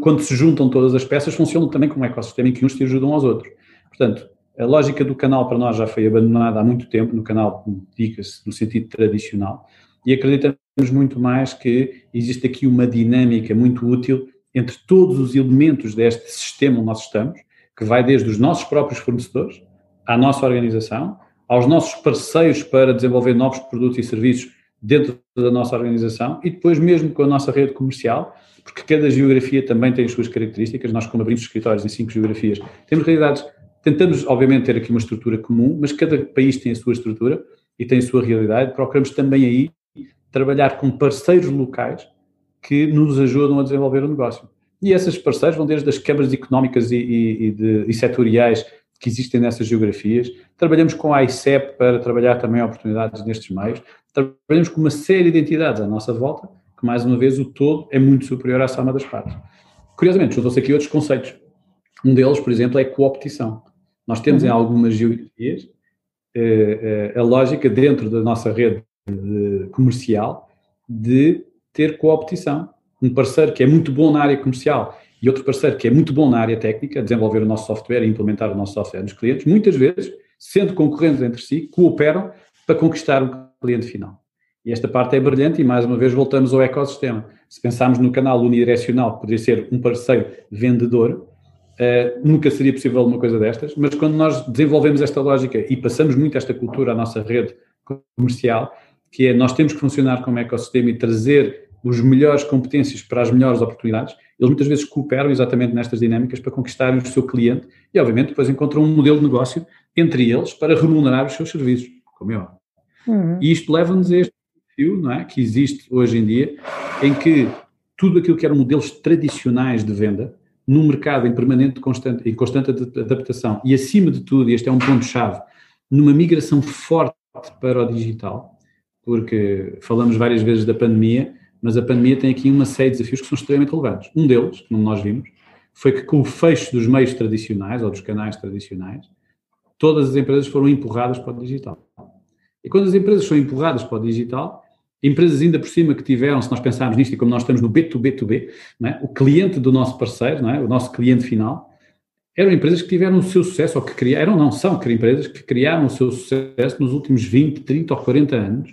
quando se juntam todas as peças funcionam também como um ecossistema em que uns se ajudam aos outros. Portanto, a lógica do canal para nós já foi abandonada há muito tempo, no canal, diga-se, no sentido tradicional, e acreditamos muito mais que existe aqui uma dinâmica muito útil entre todos os elementos deste sistema onde nós estamos, que vai desde os nossos próprios fornecedores, à nossa organização, aos nossos parceiros para desenvolver novos produtos e serviços dentro da nossa organização e depois mesmo com a nossa rede comercial, porque cada geografia também tem as suas características. Nós, como abrimos escritórios em cinco geografias, temos realidades. Tentamos, obviamente, ter aqui uma estrutura comum, mas cada país tem a sua estrutura e tem a sua realidade. Procuramos também aí trabalhar com parceiros locais que nos ajudam a desenvolver o negócio. E esses parceiros vão desde as câmaras económicas e, e, e, de, e setoriais que existem nessas geografias. Trabalhamos com a ICEP para trabalhar também oportunidades nestes meios. Trabalhamos com uma série de entidades à nossa volta, que mais uma vez o todo é muito superior à soma das partes. Curiosamente, juntam-se aqui outros conceitos. Um deles, por exemplo, é a coopetição. Nós temos uhum. em algumas geografias eh, eh, a lógica dentro da nossa rede de, comercial de ter coopetição. Um parceiro que é muito bom na área comercial e outro parceiro que é muito bom na área técnica, desenvolver o nosso software e implementar o nosso software nos clientes, muitas vezes, sendo concorrentes entre si, cooperam para conquistar o cliente final. E esta parte é brilhante e, mais uma vez, voltamos ao ecossistema. Se pensarmos no canal unidirecional, que poderia ser um parceiro vendedor, uh, nunca seria possível uma coisa destas, mas quando nós desenvolvemos esta lógica e passamos muito esta cultura à nossa rede comercial, que é nós temos que funcionar como ecossistema e trazer os melhores competências para as melhores oportunidades, eles muitas vezes cooperam exatamente nestas dinâmicas para conquistarem o seu cliente e, obviamente, depois encontram um modelo de negócio entre eles para remunerar os seus serviços, como é óbvio. Uhum. E isto leva-nos a este não é, que existe hoje em dia, em que tudo aquilo que eram modelos tradicionais de venda, num mercado em permanente constante, em constante adaptação e, acima de tudo, e este é um ponto-chave, numa migração forte para o digital, porque falamos várias vezes da pandemia, mas a pandemia tem aqui uma série de desafios que são extremamente relevantes. Um deles, como nós vimos, foi que com o fecho dos meios tradicionais ou dos canais tradicionais, todas as empresas foram empurradas para o digital. E quando as empresas são empurradas para o digital, empresas ainda por cima que tiveram, se nós pensarmos nisto e como nós estamos no B2B2B, é? o cliente do nosso parceiro, é? o nosso cliente final, eram empresas que tiveram o seu sucesso, ou que criaram, não são empresas que criaram o seu sucesso nos últimos 20, 30 ou 40 anos,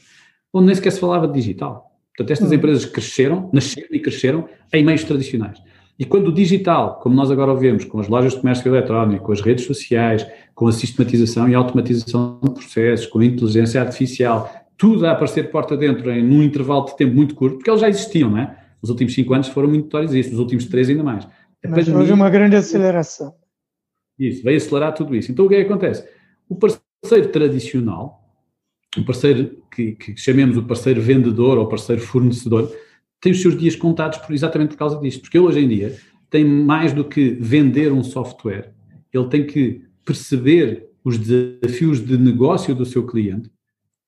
onde nem sequer se falava de digital. Portanto, estas hum. empresas cresceram, nasceram e cresceram em meios tradicionais. E quando o digital, como nós agora vemos, com as lojas de comércio eletrónico, com as redes sociais, com a sistematização e automatização de processos, com a inteligência artificial, tudo a aparecer porta dentro em num intervalo de tempo muito curto, porque eles já existiam, não é? Os últimos cinco anos foram muito notórios isso, os últimos três ainda mais. A Mas pandemia, houve uma grande aceleração. Isso, veio acelerar tudo isso. Então o que é que acontece? O parceiro tradicional o parceiro que, que, chamemos o parceiro vendedor ou parceiro fornecedor, tem os seus dias contados por, exatamente por causa disto. Porque ele hoje em dia tem mais do que vender um software, ele tem que perceber os desafios de negócio do seu cliente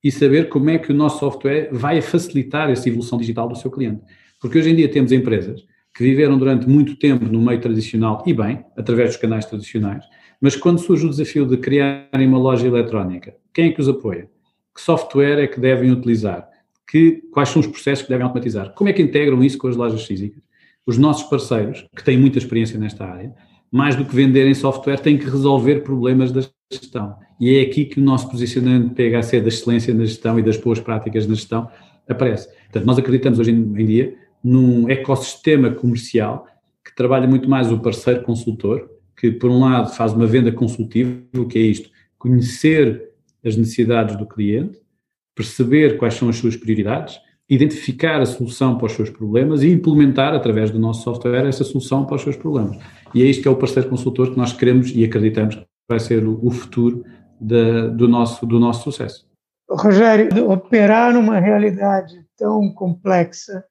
e saber como é que o nosso software vai facilitar essa evolução digital do seu cliente. Porque hoje em dia temos empresas que viveram durante muito tempo no meio tradicional e bem, através dos canais tradicionais, mas quando surge o desafio de criarem uma loja eletrónica, quem é que os apoia? Que software é que devem utilizar? Que, quais são os processos que devem automatizar? Como é que integram isso com as lojas físicas? Os nossos parceiros, que têm muita experiência nesta área, mais do que venderem software, têm que resolver problemas da gestão. E é aqui que o nosso posicionamento PHC da excelência na gestão e das boas práticas na gestão aparece. Portanto, nós acreditamos hoje em dia num ecossistema comercial que trabalha muito mais o parceiro consultor, que por um lado faz uma venda consultiva, o que é isto? Conhecer as necessidades do cliente, perceber quais são as suas prioridades, identificar a solução para os seus problemas e implementar através do nosso software essa solução para os seus problemas. E é isto que é o parceiro consultor que nós queremos e acreditamos vai ser o, futuro de, do, nosso, do nosso sucesso. Rogério, operar numa realidade tão complexa,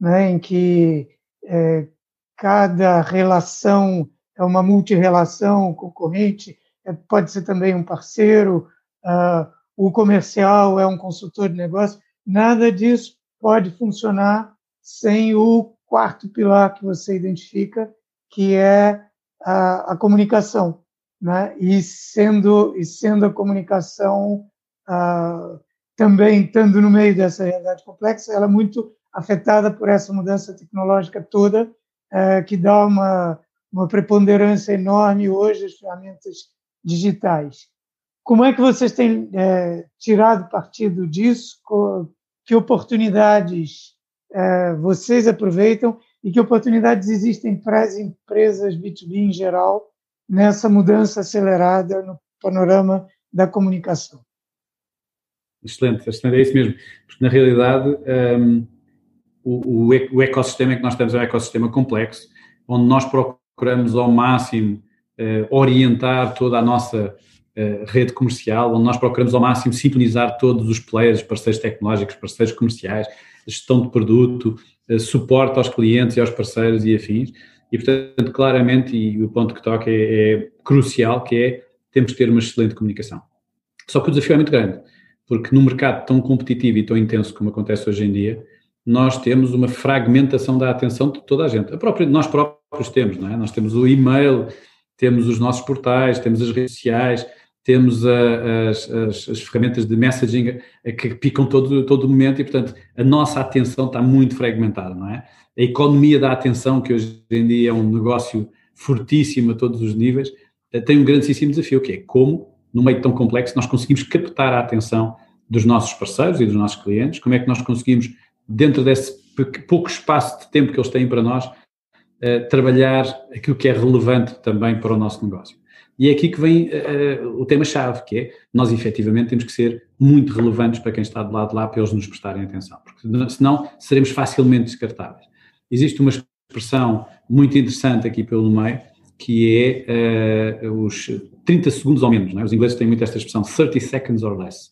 né, em que é, cada relação é uma multirrelação concorrente, é, pode ser também um parceiro, uh, o comercial é um consultor de negócio, nada disso pode funcionar sem o quarto pilar que você identifica, que é a, a comunicação, né? E sendo e sendo a comunicação uh, também estando no meio dessa realidade complexa, ela é muito afetada por essa mudança tecnológica toda, uh, que dá uma uma preponderância enorme hoje as ferramentas digitais. Como é que vocês têm é, tirado partido disso? Que oportunidades é, vocês aproveitam e que oportunidades existem para as empresas B2B em geral nessa mudança acelerada no panorama da comunicação? Excelente, excelente, é isso mesmo. Porque, na realidade, um, o, o, ecossistema que nós temos é um ecossistema complexo, onde nós procuramos ao máximo uh, orientar toda a nossa uh, rede comercial, onde nós procuramos ao máximo sintonizar todos os players, parceiros tecnológicos, parceiros comerciais, gestão de produto, uh, suporte aos clientes e aos parceiros e afins. E, portanto, claramente, e o ponto que toca é, é crucial, que é temos de ter uma excelente comunicação. Só que o desafio é muito grande, porque num mercado tão competitivo e tão intenso como acontece hoje em dia, nós temos uma fragmentação da atenção de toda a gente. A própria, nós próprios temos, não é? Nós temos o e-mail, temos os nossos portais, temos as redes sociais, temos a, as, as, as, ferramentas de messaging que picam todo, todo momento e, portanto, a nossa atenção está muito fragmentada, não é? A economia da atenção, que hoje em dia é um negócio fortíssimo a todos os níveis, eh, tem um grandíssimo desafio, que é como, no meio tão complexo, nós conseguimos captar a atenção dos nossos parceiros e dos nossos clientes, como é que nós conseguimos dentro desse pouco espaço de tempo que eles têm para nós, uh, trabalhar aquilo que é relevante também para o nosso negócio. E é aqui que vem uh, o tema-chave, que é nós efetivamente temos que ser muito relevantes para quem está do lado de lá para eles nos prestarem atenção, porque senão seremos facilmente descartáveis. Existe uma expressão muito interessante aqui pelo meio, que é uh, os 30 segundos ou menos, é? os ingleses têm muito esta expressão, 30 seconds or less,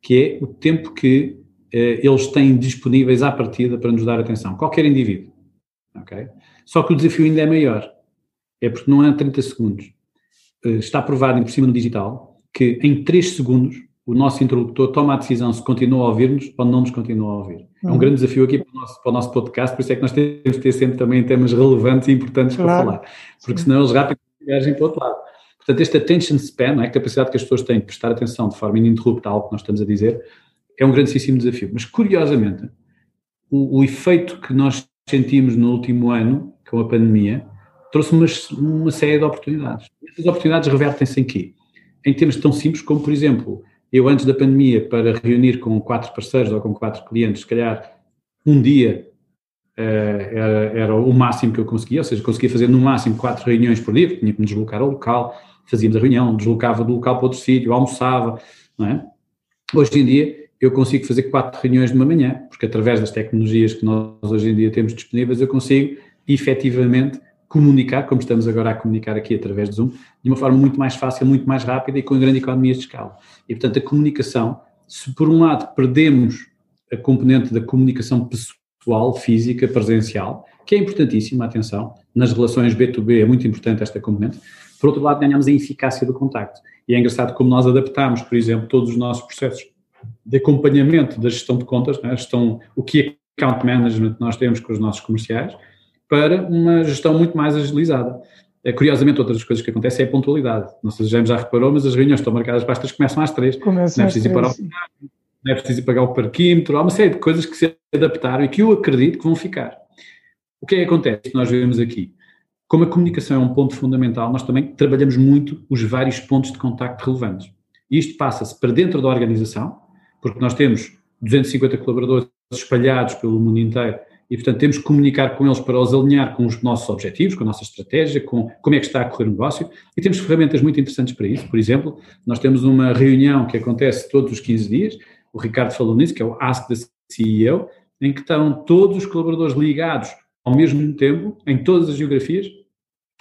que é o tempo que eh, eles têm disponíveis à partida para nos dar atenção, qualquer indivíduo. Okay? Só que o desafio ainda é maior. É porque não há 30 segundos. Eh, está provado por cima no digital que em 3 segundos o nosso interlocutor toma a decisão se continua a ouvir-nos ou não nos continua a ouvir. É um uhum. grande desafio aqui para o, nosso, para o, nosso, podcast, por isso é que nós temos de ter sempre também temas relevantes e importantes claro. para falar, porque senão eles rapidamente viajam para o outro lado. Portanto, este attention span, é? a capacidade que as pessoas têm de prestar atenção de forma ininterrupta a algo que nós estamos a dizer, é um grandíssimo desafio. Mas, curiosamente, o, o, efeito que nós sentimos no último ano, com a pandemia, trouxe uma, uma série de oportunidades. Essas oportunidades revertem-se em quê? Em termos tão simples como, por exemplo, eu antes da pandemia, para reunir com quatro parceiros ou com quatro clientes, se calhar um dia uh, era, era, o máximo que eu conseguia, ou seja, conseguia fazer no máximo quatro reuniões por dia, porque tinha que me deslocar ao local, fazíamos a reunião, deslocava do local para outro sítio, almoçava, não é? Hoje em dia, eu consigo fazer quatro reuniões de uma manhã, porque através das tecnologias que nós hoje em dia temos disponíveis, eu consigo efetivamente comunicar, como estamos agora a comunicar aqui através do Zoom, de uma forma muito mais fácil, muito mais rápida e com grande economia de escala. E, portanto, a comunicação se por um lado perdemos a componente da comunicação pessoal, física, presencial, que é importantíssima, atenção, nas relações B2B é muito importante esta componente, por outro lado ganhamos a eficácia do contacto. E é engraçado como nós adaptamos, por exemplo, todos os nossos processos de acompanhamento da gestão de contas, né, gestão, o que é account management nós temos com os nossos comerciais, para uma gestão muito mais agilizada. É, curiosamente, outras das coisas que acontecem é a pontualidade. Não sei se já, já reparou, mas as reuniões estão marcadas para as três, começam às três. Começam não é preciso ir para o não é preciso pagar o parquímetro, há uma série de coisas que se adaptaram e que eu acredito que vão ficar. O que é que acontece que nós vemos aqui? Como a comunicação é um ponto fundamental, nós também trabalhamos muito os vários pontos de contacto relevantes. E isto passa-se para dentro da organização, porque nós temos 250 colaboradores espalhados pelo mundo inteiro e, portanto, temos que comunicar com eles para os alinhar com os nossos objetivos, com a nossa estratégia, com como é que está a correr o negócio. E temos ferramentas muito interessantes para isso. Por exemplo, nós temos uma reunião que acontece todos os 15 dias, o Ricardo falou nisso, que é o Ask the CEO, em que estão todos os colaboradores ligados ao mesmo tempo, em todas as geografias,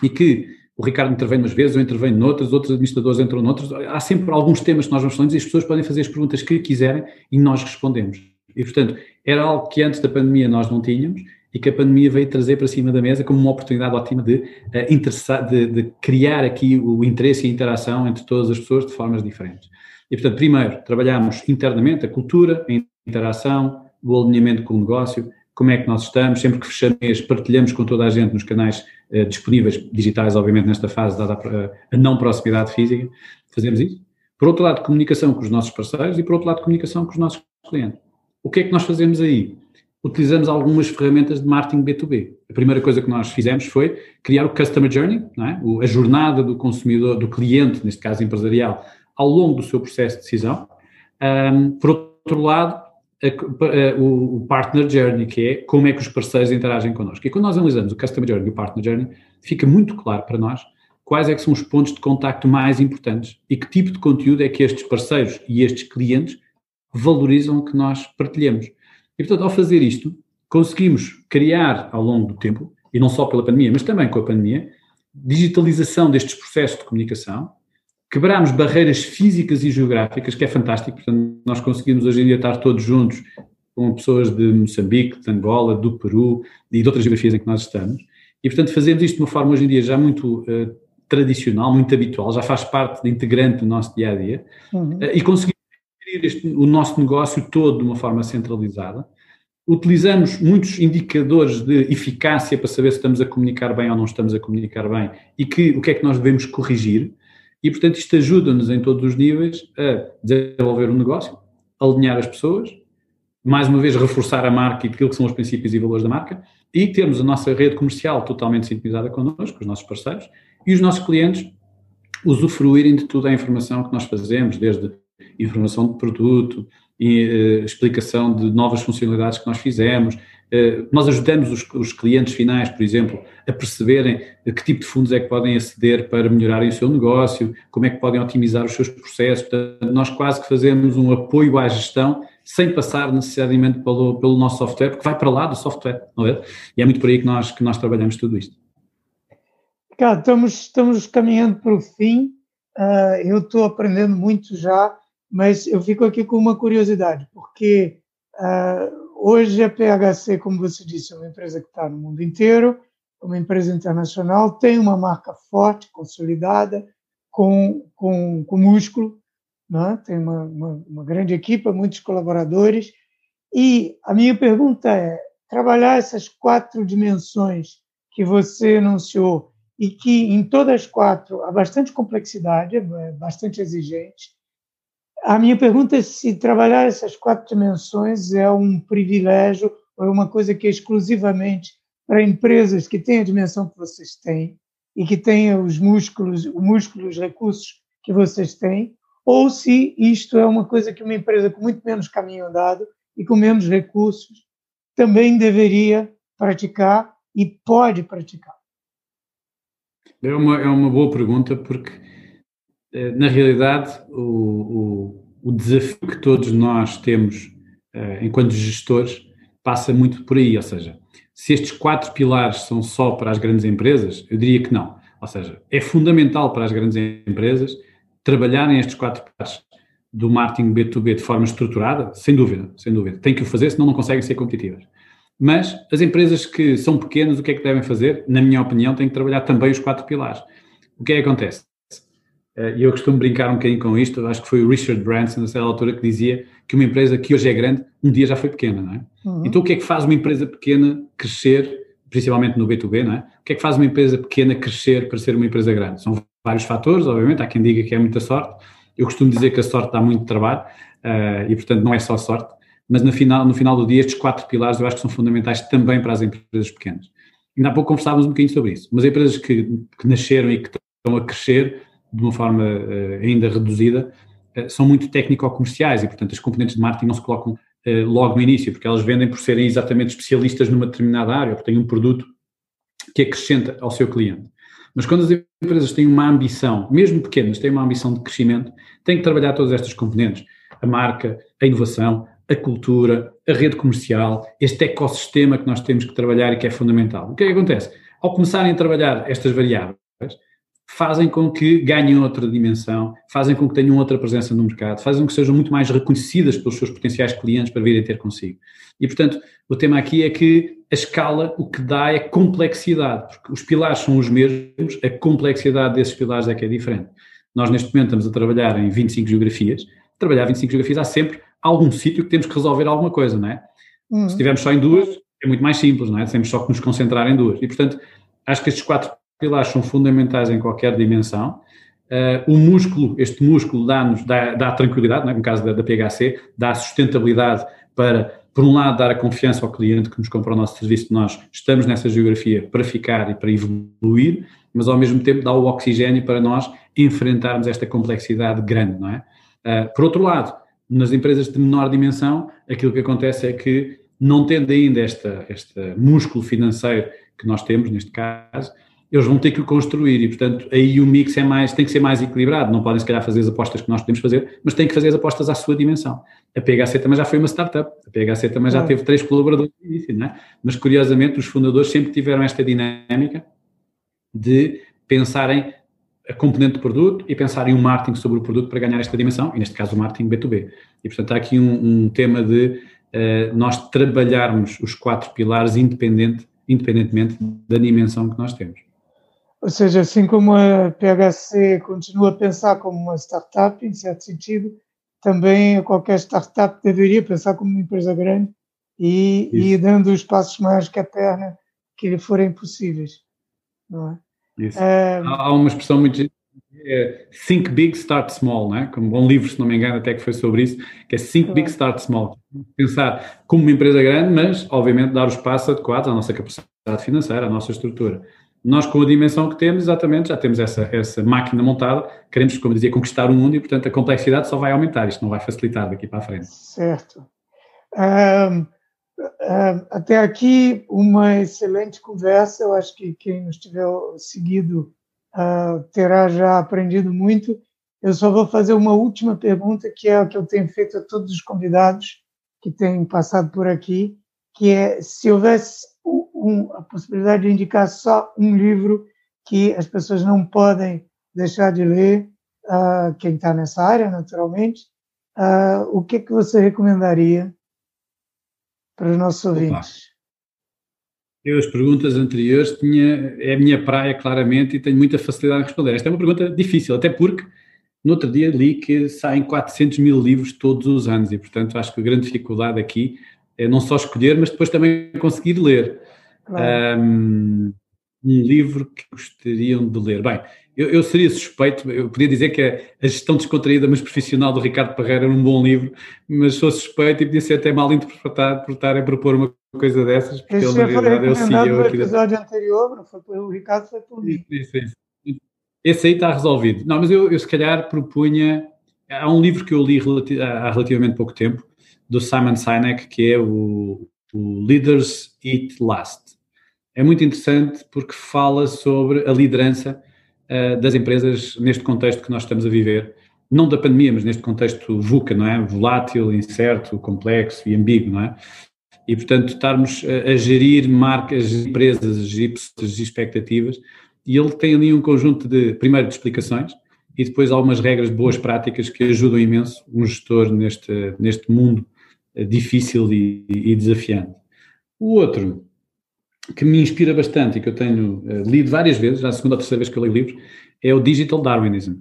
e que o Ricardo intervém umas vezes, eu intervenho noutras, outros administradores entram noutras. Há sempre alguns temas que nós vamos falando e as pessoas podem fazer as perguntas que quiserem e nós respondemos. E, portanto, era algo que antes da pandemia nós não tínhamos e que a pandemia veio trazer para cima da mesa como uma oportunidade ótima de, uh, de, de criar aqui o interesse e a interação entre todas as pessoas de formas diferentes. E, portanto, primeiro, trabalhamos internamente a cultura, a interação, o alinhamento com o negócio, como é que nós estamos, sempre que fechamos mês, partilhamos com toda a gente nos canais uh, disponíveis, digitais, obviamente, nesta fase, dada a, a não proximidade física, fazemos isso. Por outro lado, comunicação com os nossos parceiros e, por outro lado, comunicação com os nossos clientes. O que é que nós fazemos aí? Utilizamos algumas ferramentas de marketing B2B. A primeira coisa que nós fizemos foi criar o Customer Journey, é? a jornada do consumidor, do cliente, neste caso empresarial, ao longo do seu processo de decisão. Um, por outro lado, a, a, o Partner Journey, que é como é que os parceiros interagem connosco. E quando nós analisamos o Customer Journey e o Partner Journey, fica muito claro para nós quais é que são os pontos de contacto mais importantes e que tipo de conteúdo é que estes parceiros e estes clientes valorizam que nós partilhemos. E, portanto, ao fazer isto, conseguimos criar ao longo do tempo, e não só pela pandemia, mas também com a pandemia, digitalização destes processos de comunicação, quebramos barreiras físicas e geográficas, que é fantástico, portanto, nós conseguimos hoje em dia estar todos juntos com pessoas de Moçambique, de Angola, do Peru e de outras geografias em que nós estamos, e, portanto, fazemos isto de uma forma hoje em dia já muito uh, tradicional, muito habitual, já faz parte integrante do nosso dia-a-dia, -dia, uhum. uh, e conseguimos este, o nosso negócio todo de uma forma centralizada. Utilizamos muitos indicadores de eficácia para saber se estamos a comunicar bem ou não estamos a comunicar bem e que, o que é que nós devemos corrigir. E, portanto, isto ajuda-nos em todos os níveis a desenvolver um negócio, alinhar as pessoas, mais uma vez reforçar a marca e aquilo que são os princípios e valores da marca e termos a nossa rede comercial totalmente sintonizada connosco, os nossos parceiros, e os nossos clientes usufruírem de toda a informação que nós fazemos, desde informação de produto, e, uh, explicação de novas funcionalidades que nós fizemos. Uh, nós ajudamos os, os, clientes finais, por exemplo, a perceberem que tipo de fundos é que podem aceder para melhorarem o seu negócio, como é que podem otimizar os seus processos. Portanto, nós quase que fazemos um apoio à gestão sem passar necessariamente pelo, pelo nosso software, porque vai para lá do software, não é? E é muito por aí que nós, que nós trabalhamos tudo isto. Ricardo, estamos, estamos caminhando para o fim. Uh, eu estou aprendendo muito já mas eu fico aqui com uma curiosidade, porque uh, hoje a PHC, como você disse, é uma empresa que está no mundo inteiro, uma empresa internacional, tem uma marca forte, consolidada, com, com, com músculo, né? tem uma, uma, uma grande equipe, muitos colaboradores, e a minha pergunta é, trabalhar essas quatro dimensões que você anunciou e que em todas as quatro há bastante complexidade, é bastante exigente, a minha pergunta é se trabalhar essas quatro dimensões é um privilégio ou é uma coisa que é exclusivamente para empresas que têm a dimensão que vocês têm e que têm os músculos, o músculo, os recursos que vocês têm, ou se isto é uma coisa que uma empresa com muito menos caminho andado e com menos recursos também deveria praticar e pode praticar. É uma, é uma boa pergunta, porque na realidade, o, o, o, desafio que todos nós temos uh, enquanto gestores passa muito por aí. Ou seja, se estes quatro pilares são só para as grandes empresas, eu diria que não. Ou seja, é fundamental para as grandes empresas trabalharem estes quatro pilares do marketing B2B de forma estruturada, sem dúvida, sem dúvida. Tem que o fazer, senão não conseguem ser competitivas. Mas as empresas que são pequenas, o que é que devem fazer? Na minha opinião, têm que trabalhar também os quatro pilares. O que é que acontece? Eh, e eu costumo brincar um bocadinho com isto, acho que foi o Richard Branson, nessa altura, que dizia que uma empresa que hoje é grande, um dia já foi pequena, não é? Uhum. Então o que é que faz uma empresa pequena crescer, principalmente no B2B, não é? O que é que faz uma empresa pequena crescer para ser uma empresa grande? São vários fatores, obviamente, há quem diga que é muita sorte, eu costumo dizer que a sorte dá muito trabalho, uh, e portanto não é só sorte, mas no final, no final do dia estes quatro pilares eu acho que são fundamentais também para as empresas pequenas. Ainda há pouco conversávamos um bocadinho sobre isso, mas empresas que, que nasceram e que estão a crescer de uma forma uh, ainda reduzida, uh, são muito técnico-comerciais e, portanto, as componentes de marketing não se colocam uh, logo no início, porque elas vendem por serem exatamente especialistas numa determinada área, ou porque têm um produto que acrescenta ao seu cliente. Mas quando as empresas têm uma ambição, mesmo pequenas, têm uma ambição de crescimento, têm que trabalhar todas estas componentes. A marca, a inovação, a cultura, a rede comercial, este ecossistema que nós temos que trabalhar e que é fundamental. O que é que acontece? Ao começarem a trabalhar estas variáveis, fazem com que ganhem outra dimensão, fazem com que tenham outra presença no mercado, fazem com que sejam muito mais reconhecidas pelos seus potenciais clientes para virem ter consigo. E, portanto, o tema aqui é que a escala o que dá é complexidade, porque os pilares são os mesmos, a complexidade desses pilares é que é diferente. Nós, neste momento, estamos a trabalhar em 25 geografias. Trabalhar 25 geografias, há sempre algum sítio que temos que resolver alguma coisa, não é? Uhum. Se estivermos só em duas, é muito mais simples, não é? Temos só que nos concentrar em duas. E, portanto, acho que estes quatro pilares são fundamentais em qualquer dimensão. Uh, o músculo, este músculo dá-nos, dá, dá tranquilidade, é? no caso da, da, PHC, dá sustentabilidade para, por um lado, dar a confiança ao cliente que nos compra o nosso serviço, que nós estamos nessa geografia para ficar e para evoluir, mas ao mesmo tempo dá o oxigênio para nós enfrentarmos esta complexidade grande, não é? Uh, por outro lado, nas empresas de menor dimensão, aquilo que acontece é que, não tendo ainda esta, este músculo financeiro que nós temos, neste caso, eles vão ter que o construir e, portanto, aí o mix é mais, tem que ser mais equilibrado. Não podem, se calhar, fazer as apostas que nós podemos fazer, mas têm que fazer as apostas à sua dimensão. A PHC também já foi uma startup, a PHC também já teve três colaboradores no início, não é? Mas, curiosamente, os fundadores sempre tiveram esta dinâmica de pensarem a componente do produto e pensarem um marketing sobre o produto para ganhar esta dimensão, e neste caso o marketing B2B. E, portanto, há aqui um, um tema de uh, nós trabalharmos os quatro pilares independente, independentemente da dimensão que nós temos. Ou seja, assim como a PHC continua a pensar como uma startup, em certo sentido, também qualquer startup deveria pensar como uma empresa grande e, e dando os passos mais que a perna que lhe forem possíveis. Não é? Isso. Há uma expressão muito é, Think Big, Start Small, né? como um bom livro, se não me engano, até que foi sobre isso, que é Think Big, Start Small. Pensar como uma empresa grande, mas, obviamente, dar os passos adequados à nossa capacidade financeira, à nossa estrutura. Nós, com a dimensão que temos, exatamente, já temos essa, essa máquina montada, queremos, como dizia, conquistar o mundo e, portanto, a complexidade só vai aumentar, isto não vai facilitar daqui para a frente. Certo. Um, um, até aqui, uma excelente conversa, eu acho que quem nos tiver seguido uh, terá já aprendido muito. Eu só vou fazer uma última pergunta, que é a que eu tenho feito a todos os convidados que têm passado por aqui, que é se houvesse um, a possibilidade de indicar só um livro que as pessoas não podem deixar de ler, uh, quem está nessa área, naturalmente, uh, o que, que você recomendaria para os nossos ouvintes? Eu, as perguntas anteriores, tinha, é a minha praia, claramente, e tenho muita facilidade em responder. Esta é uma pergunta difícil, até porque no outro dia li que saem 400 mil livros todos os anos, e, portanto, acho que a grande dificuldade aqui é não só escolher, mas depois também conseguir ler. Claro. Um, um livro que gostariam de ler. Bem, eu, eu, seria suspeito, eu podia dizer que a, Gestão Descontraída, mas Profissional do Ricardo Parreira era um bom livro, mas sou suspeito e podia ser até mal interpretado por estar a propor uma coisa dessas, porque Esse ele, na realidade, é o CEO no episódio da... anterior, não foi o Ricardo, foi por mim. Isso, isso, isso. Esse aí está resolvido. Não, mas eu, eu se calhar propunha. Há um livro que eu li há relativamente pouco tempo, do Simon Sinek, que é o, o Leaders Eat Last é muito interessante porque fala sobre a liderança uh, das empresas neste contexto que nós estamos a viver, não da pandemia, mas neste contexto VUCA, não é? Volátil, incerto, complexo e ambíguo, não é? E, portanto, estarmos a, a gerir marcas, empresas, pessoas, expectativas, e ele tem ali um conjunto de, primeiro, de explicações, e depois algumas regras boas práticas que ajudam imenso um gestor neste, neste mundo difícil e, e desafiante. O outro que me inspira bastante e que eu tenho uh, lido várias vezes, já a segunda ou terceira vez que eu leio livros, é o Digital Darwinism.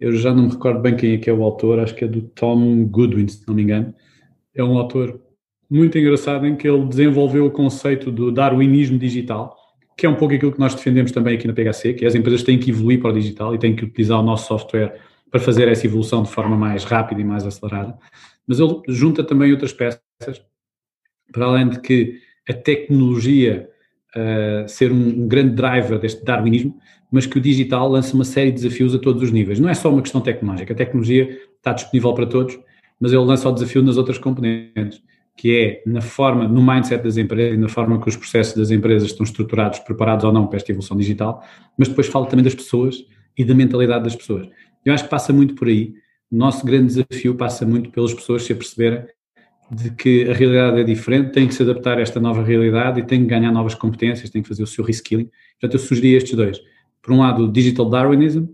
Eu já não me recordo bem quem é que é o autor, acho que é do Tom Goodwin, se não me engano. É um autor muito engraçado em que ele desenvolveu o conceito do darwinismo digital, que é um pouco aquilo que nós defendemos também aqui na PHC, que as empresas têm que evoluir para o digital e têm que utilizar o nosso software para fazer essa evolução de forma mais rápida e mais acelerada. Mas ele junta também outras peças, para além de que a tecnologia uh, ser um, um, grande driver deste darwinismo, mas que o digital lança uma série de desafios a todos os níveis. Não é só uma questão tecnológica, a tecnologia está disponível para todos, mas ele lança o desafio nas outras componentes, que é na forma, no mindset das empresas e na forma que os processos das empresas estão estruturados, preparados ou não para esta evolução digital, mas depois fala também das pessoas e da mentalidade das pessoas. Eu acho que passa muito por aí. O nosso grande desafio passa muito pelas pessoas se aperceberem de que a realidade é diferente, tem que se adaptar a esta nova realidade e tem que ganhar novas competências, tem que fazer o seu reskilling. Portanto, eu sugeri estes dois. Por um lado, o Digital Darwinism,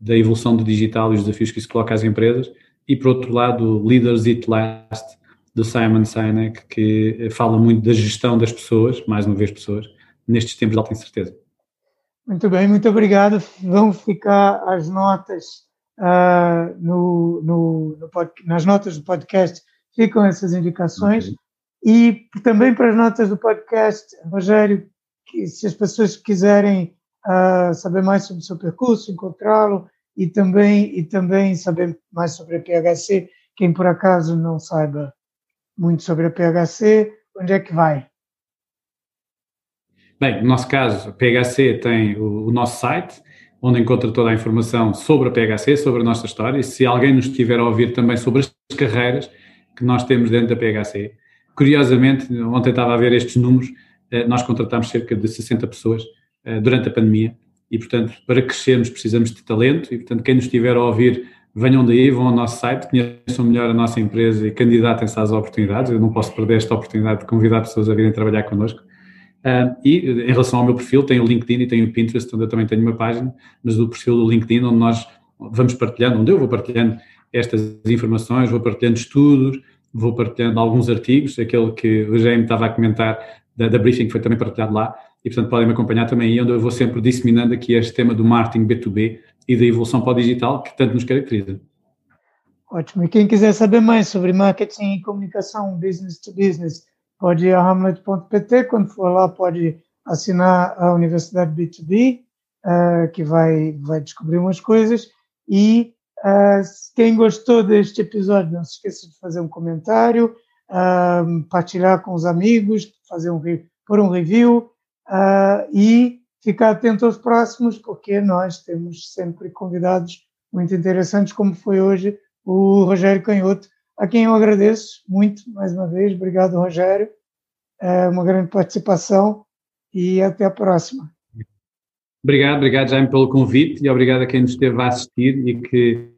da evolução do digital e os desafios que isso coloca às empresas, e por outro lado, Leaders Eat Last, do Simon Sinek, que fala muito da gestão das pessoas, mais uma vez pessoas, nestes tempos de alta incerteza. Muito bem, muito obrigado. Vão ficar as notas uh, no, no, no nas notas do podcast ficam essas indicações. Okay. E também para as notas do podcast, Rogério, que se as pessoas quiserem uh, saber mais sobre o seu percurso, encontrá-lo e também, e também saber mais sobre a PHC, quem por acaso não saiba muito sobre a PHC, onde é que vai? Bem, no nosso caso, a PHC tem o, o, nosso site, onde encontra toda a informação sobre a PHC, sobre a nossa história, e se alguém nos estiver a ouvir também sobre as carreiras, que nós temos dentro da PHC. Curiosamente, ontem estava a ver estes números, eh, nós contratámos cerca de 60 pessoas eh, durante a pandemia e, portanto, para crescermos precisamos de talento e, portanto, quem nos estiver a ouvir, venham daí, vão ao nosso site, conheçam melhor a nossa empresa e candidatem-se às oportunidades. Eu não posso perder esta oportunidade de convidar pessoas a virem trabalhar connosco. Uh, e em relação ao meu perfil, tenho o LinkedIn e tenho o Pinterest, onde eu também tenho uma página, mas o perfil do LinkedIn, onde nós vamos partilhando, onde eu vou partilhando estas informações, vou partilhando estudos, vou partilhando alguns artigos, aquele que o Jaime estava a comentar da, da briefing foi também partilhado lá, e portanto podem me acompanhar também aí, onde eu vou sempre disseminando aqui este tema do marketing B2B e da evolução para o digital que tanto nos caracteriza. Ótimo. E quem quiser saber mais sobre marketing e comunicação business to business, pode ir a hamlet.pt, quando for lá pode assinar a Universidade B2B, uh, eh, que vai, vai descobrir umas coisas, e Uh, quem gostou deste episódio, não se esqueça de fazer um comentário, uh, partilhar com os amigos, fazer um, por um review e ficar atento aos próximos, porque nós temos sempre convidados muito interessantes, como foi hoje o Rogério Canhoto, a quem eu agradeço muito, mais uma vez. Obrigado, Rogério. É uma grande participação e até a próxima. Obrigado, obrigado Jaime pelo convite e obrigado a quem nos esteve a assistir e que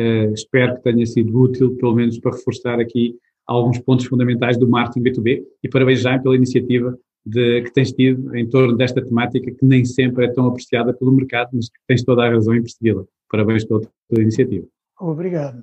uh, espero que tenha sido útil, pelo menos para reforçar aqui alguns pontos fundamentais do marketing B2B e parabéns Jaime pela iniciativa de, que tens tido em torno desta temática que nem sempre é tão apreciada pelo mercado, mas que tens toda a razão em persegui-la. Parabéns pela tua iniciativa. Obrigado.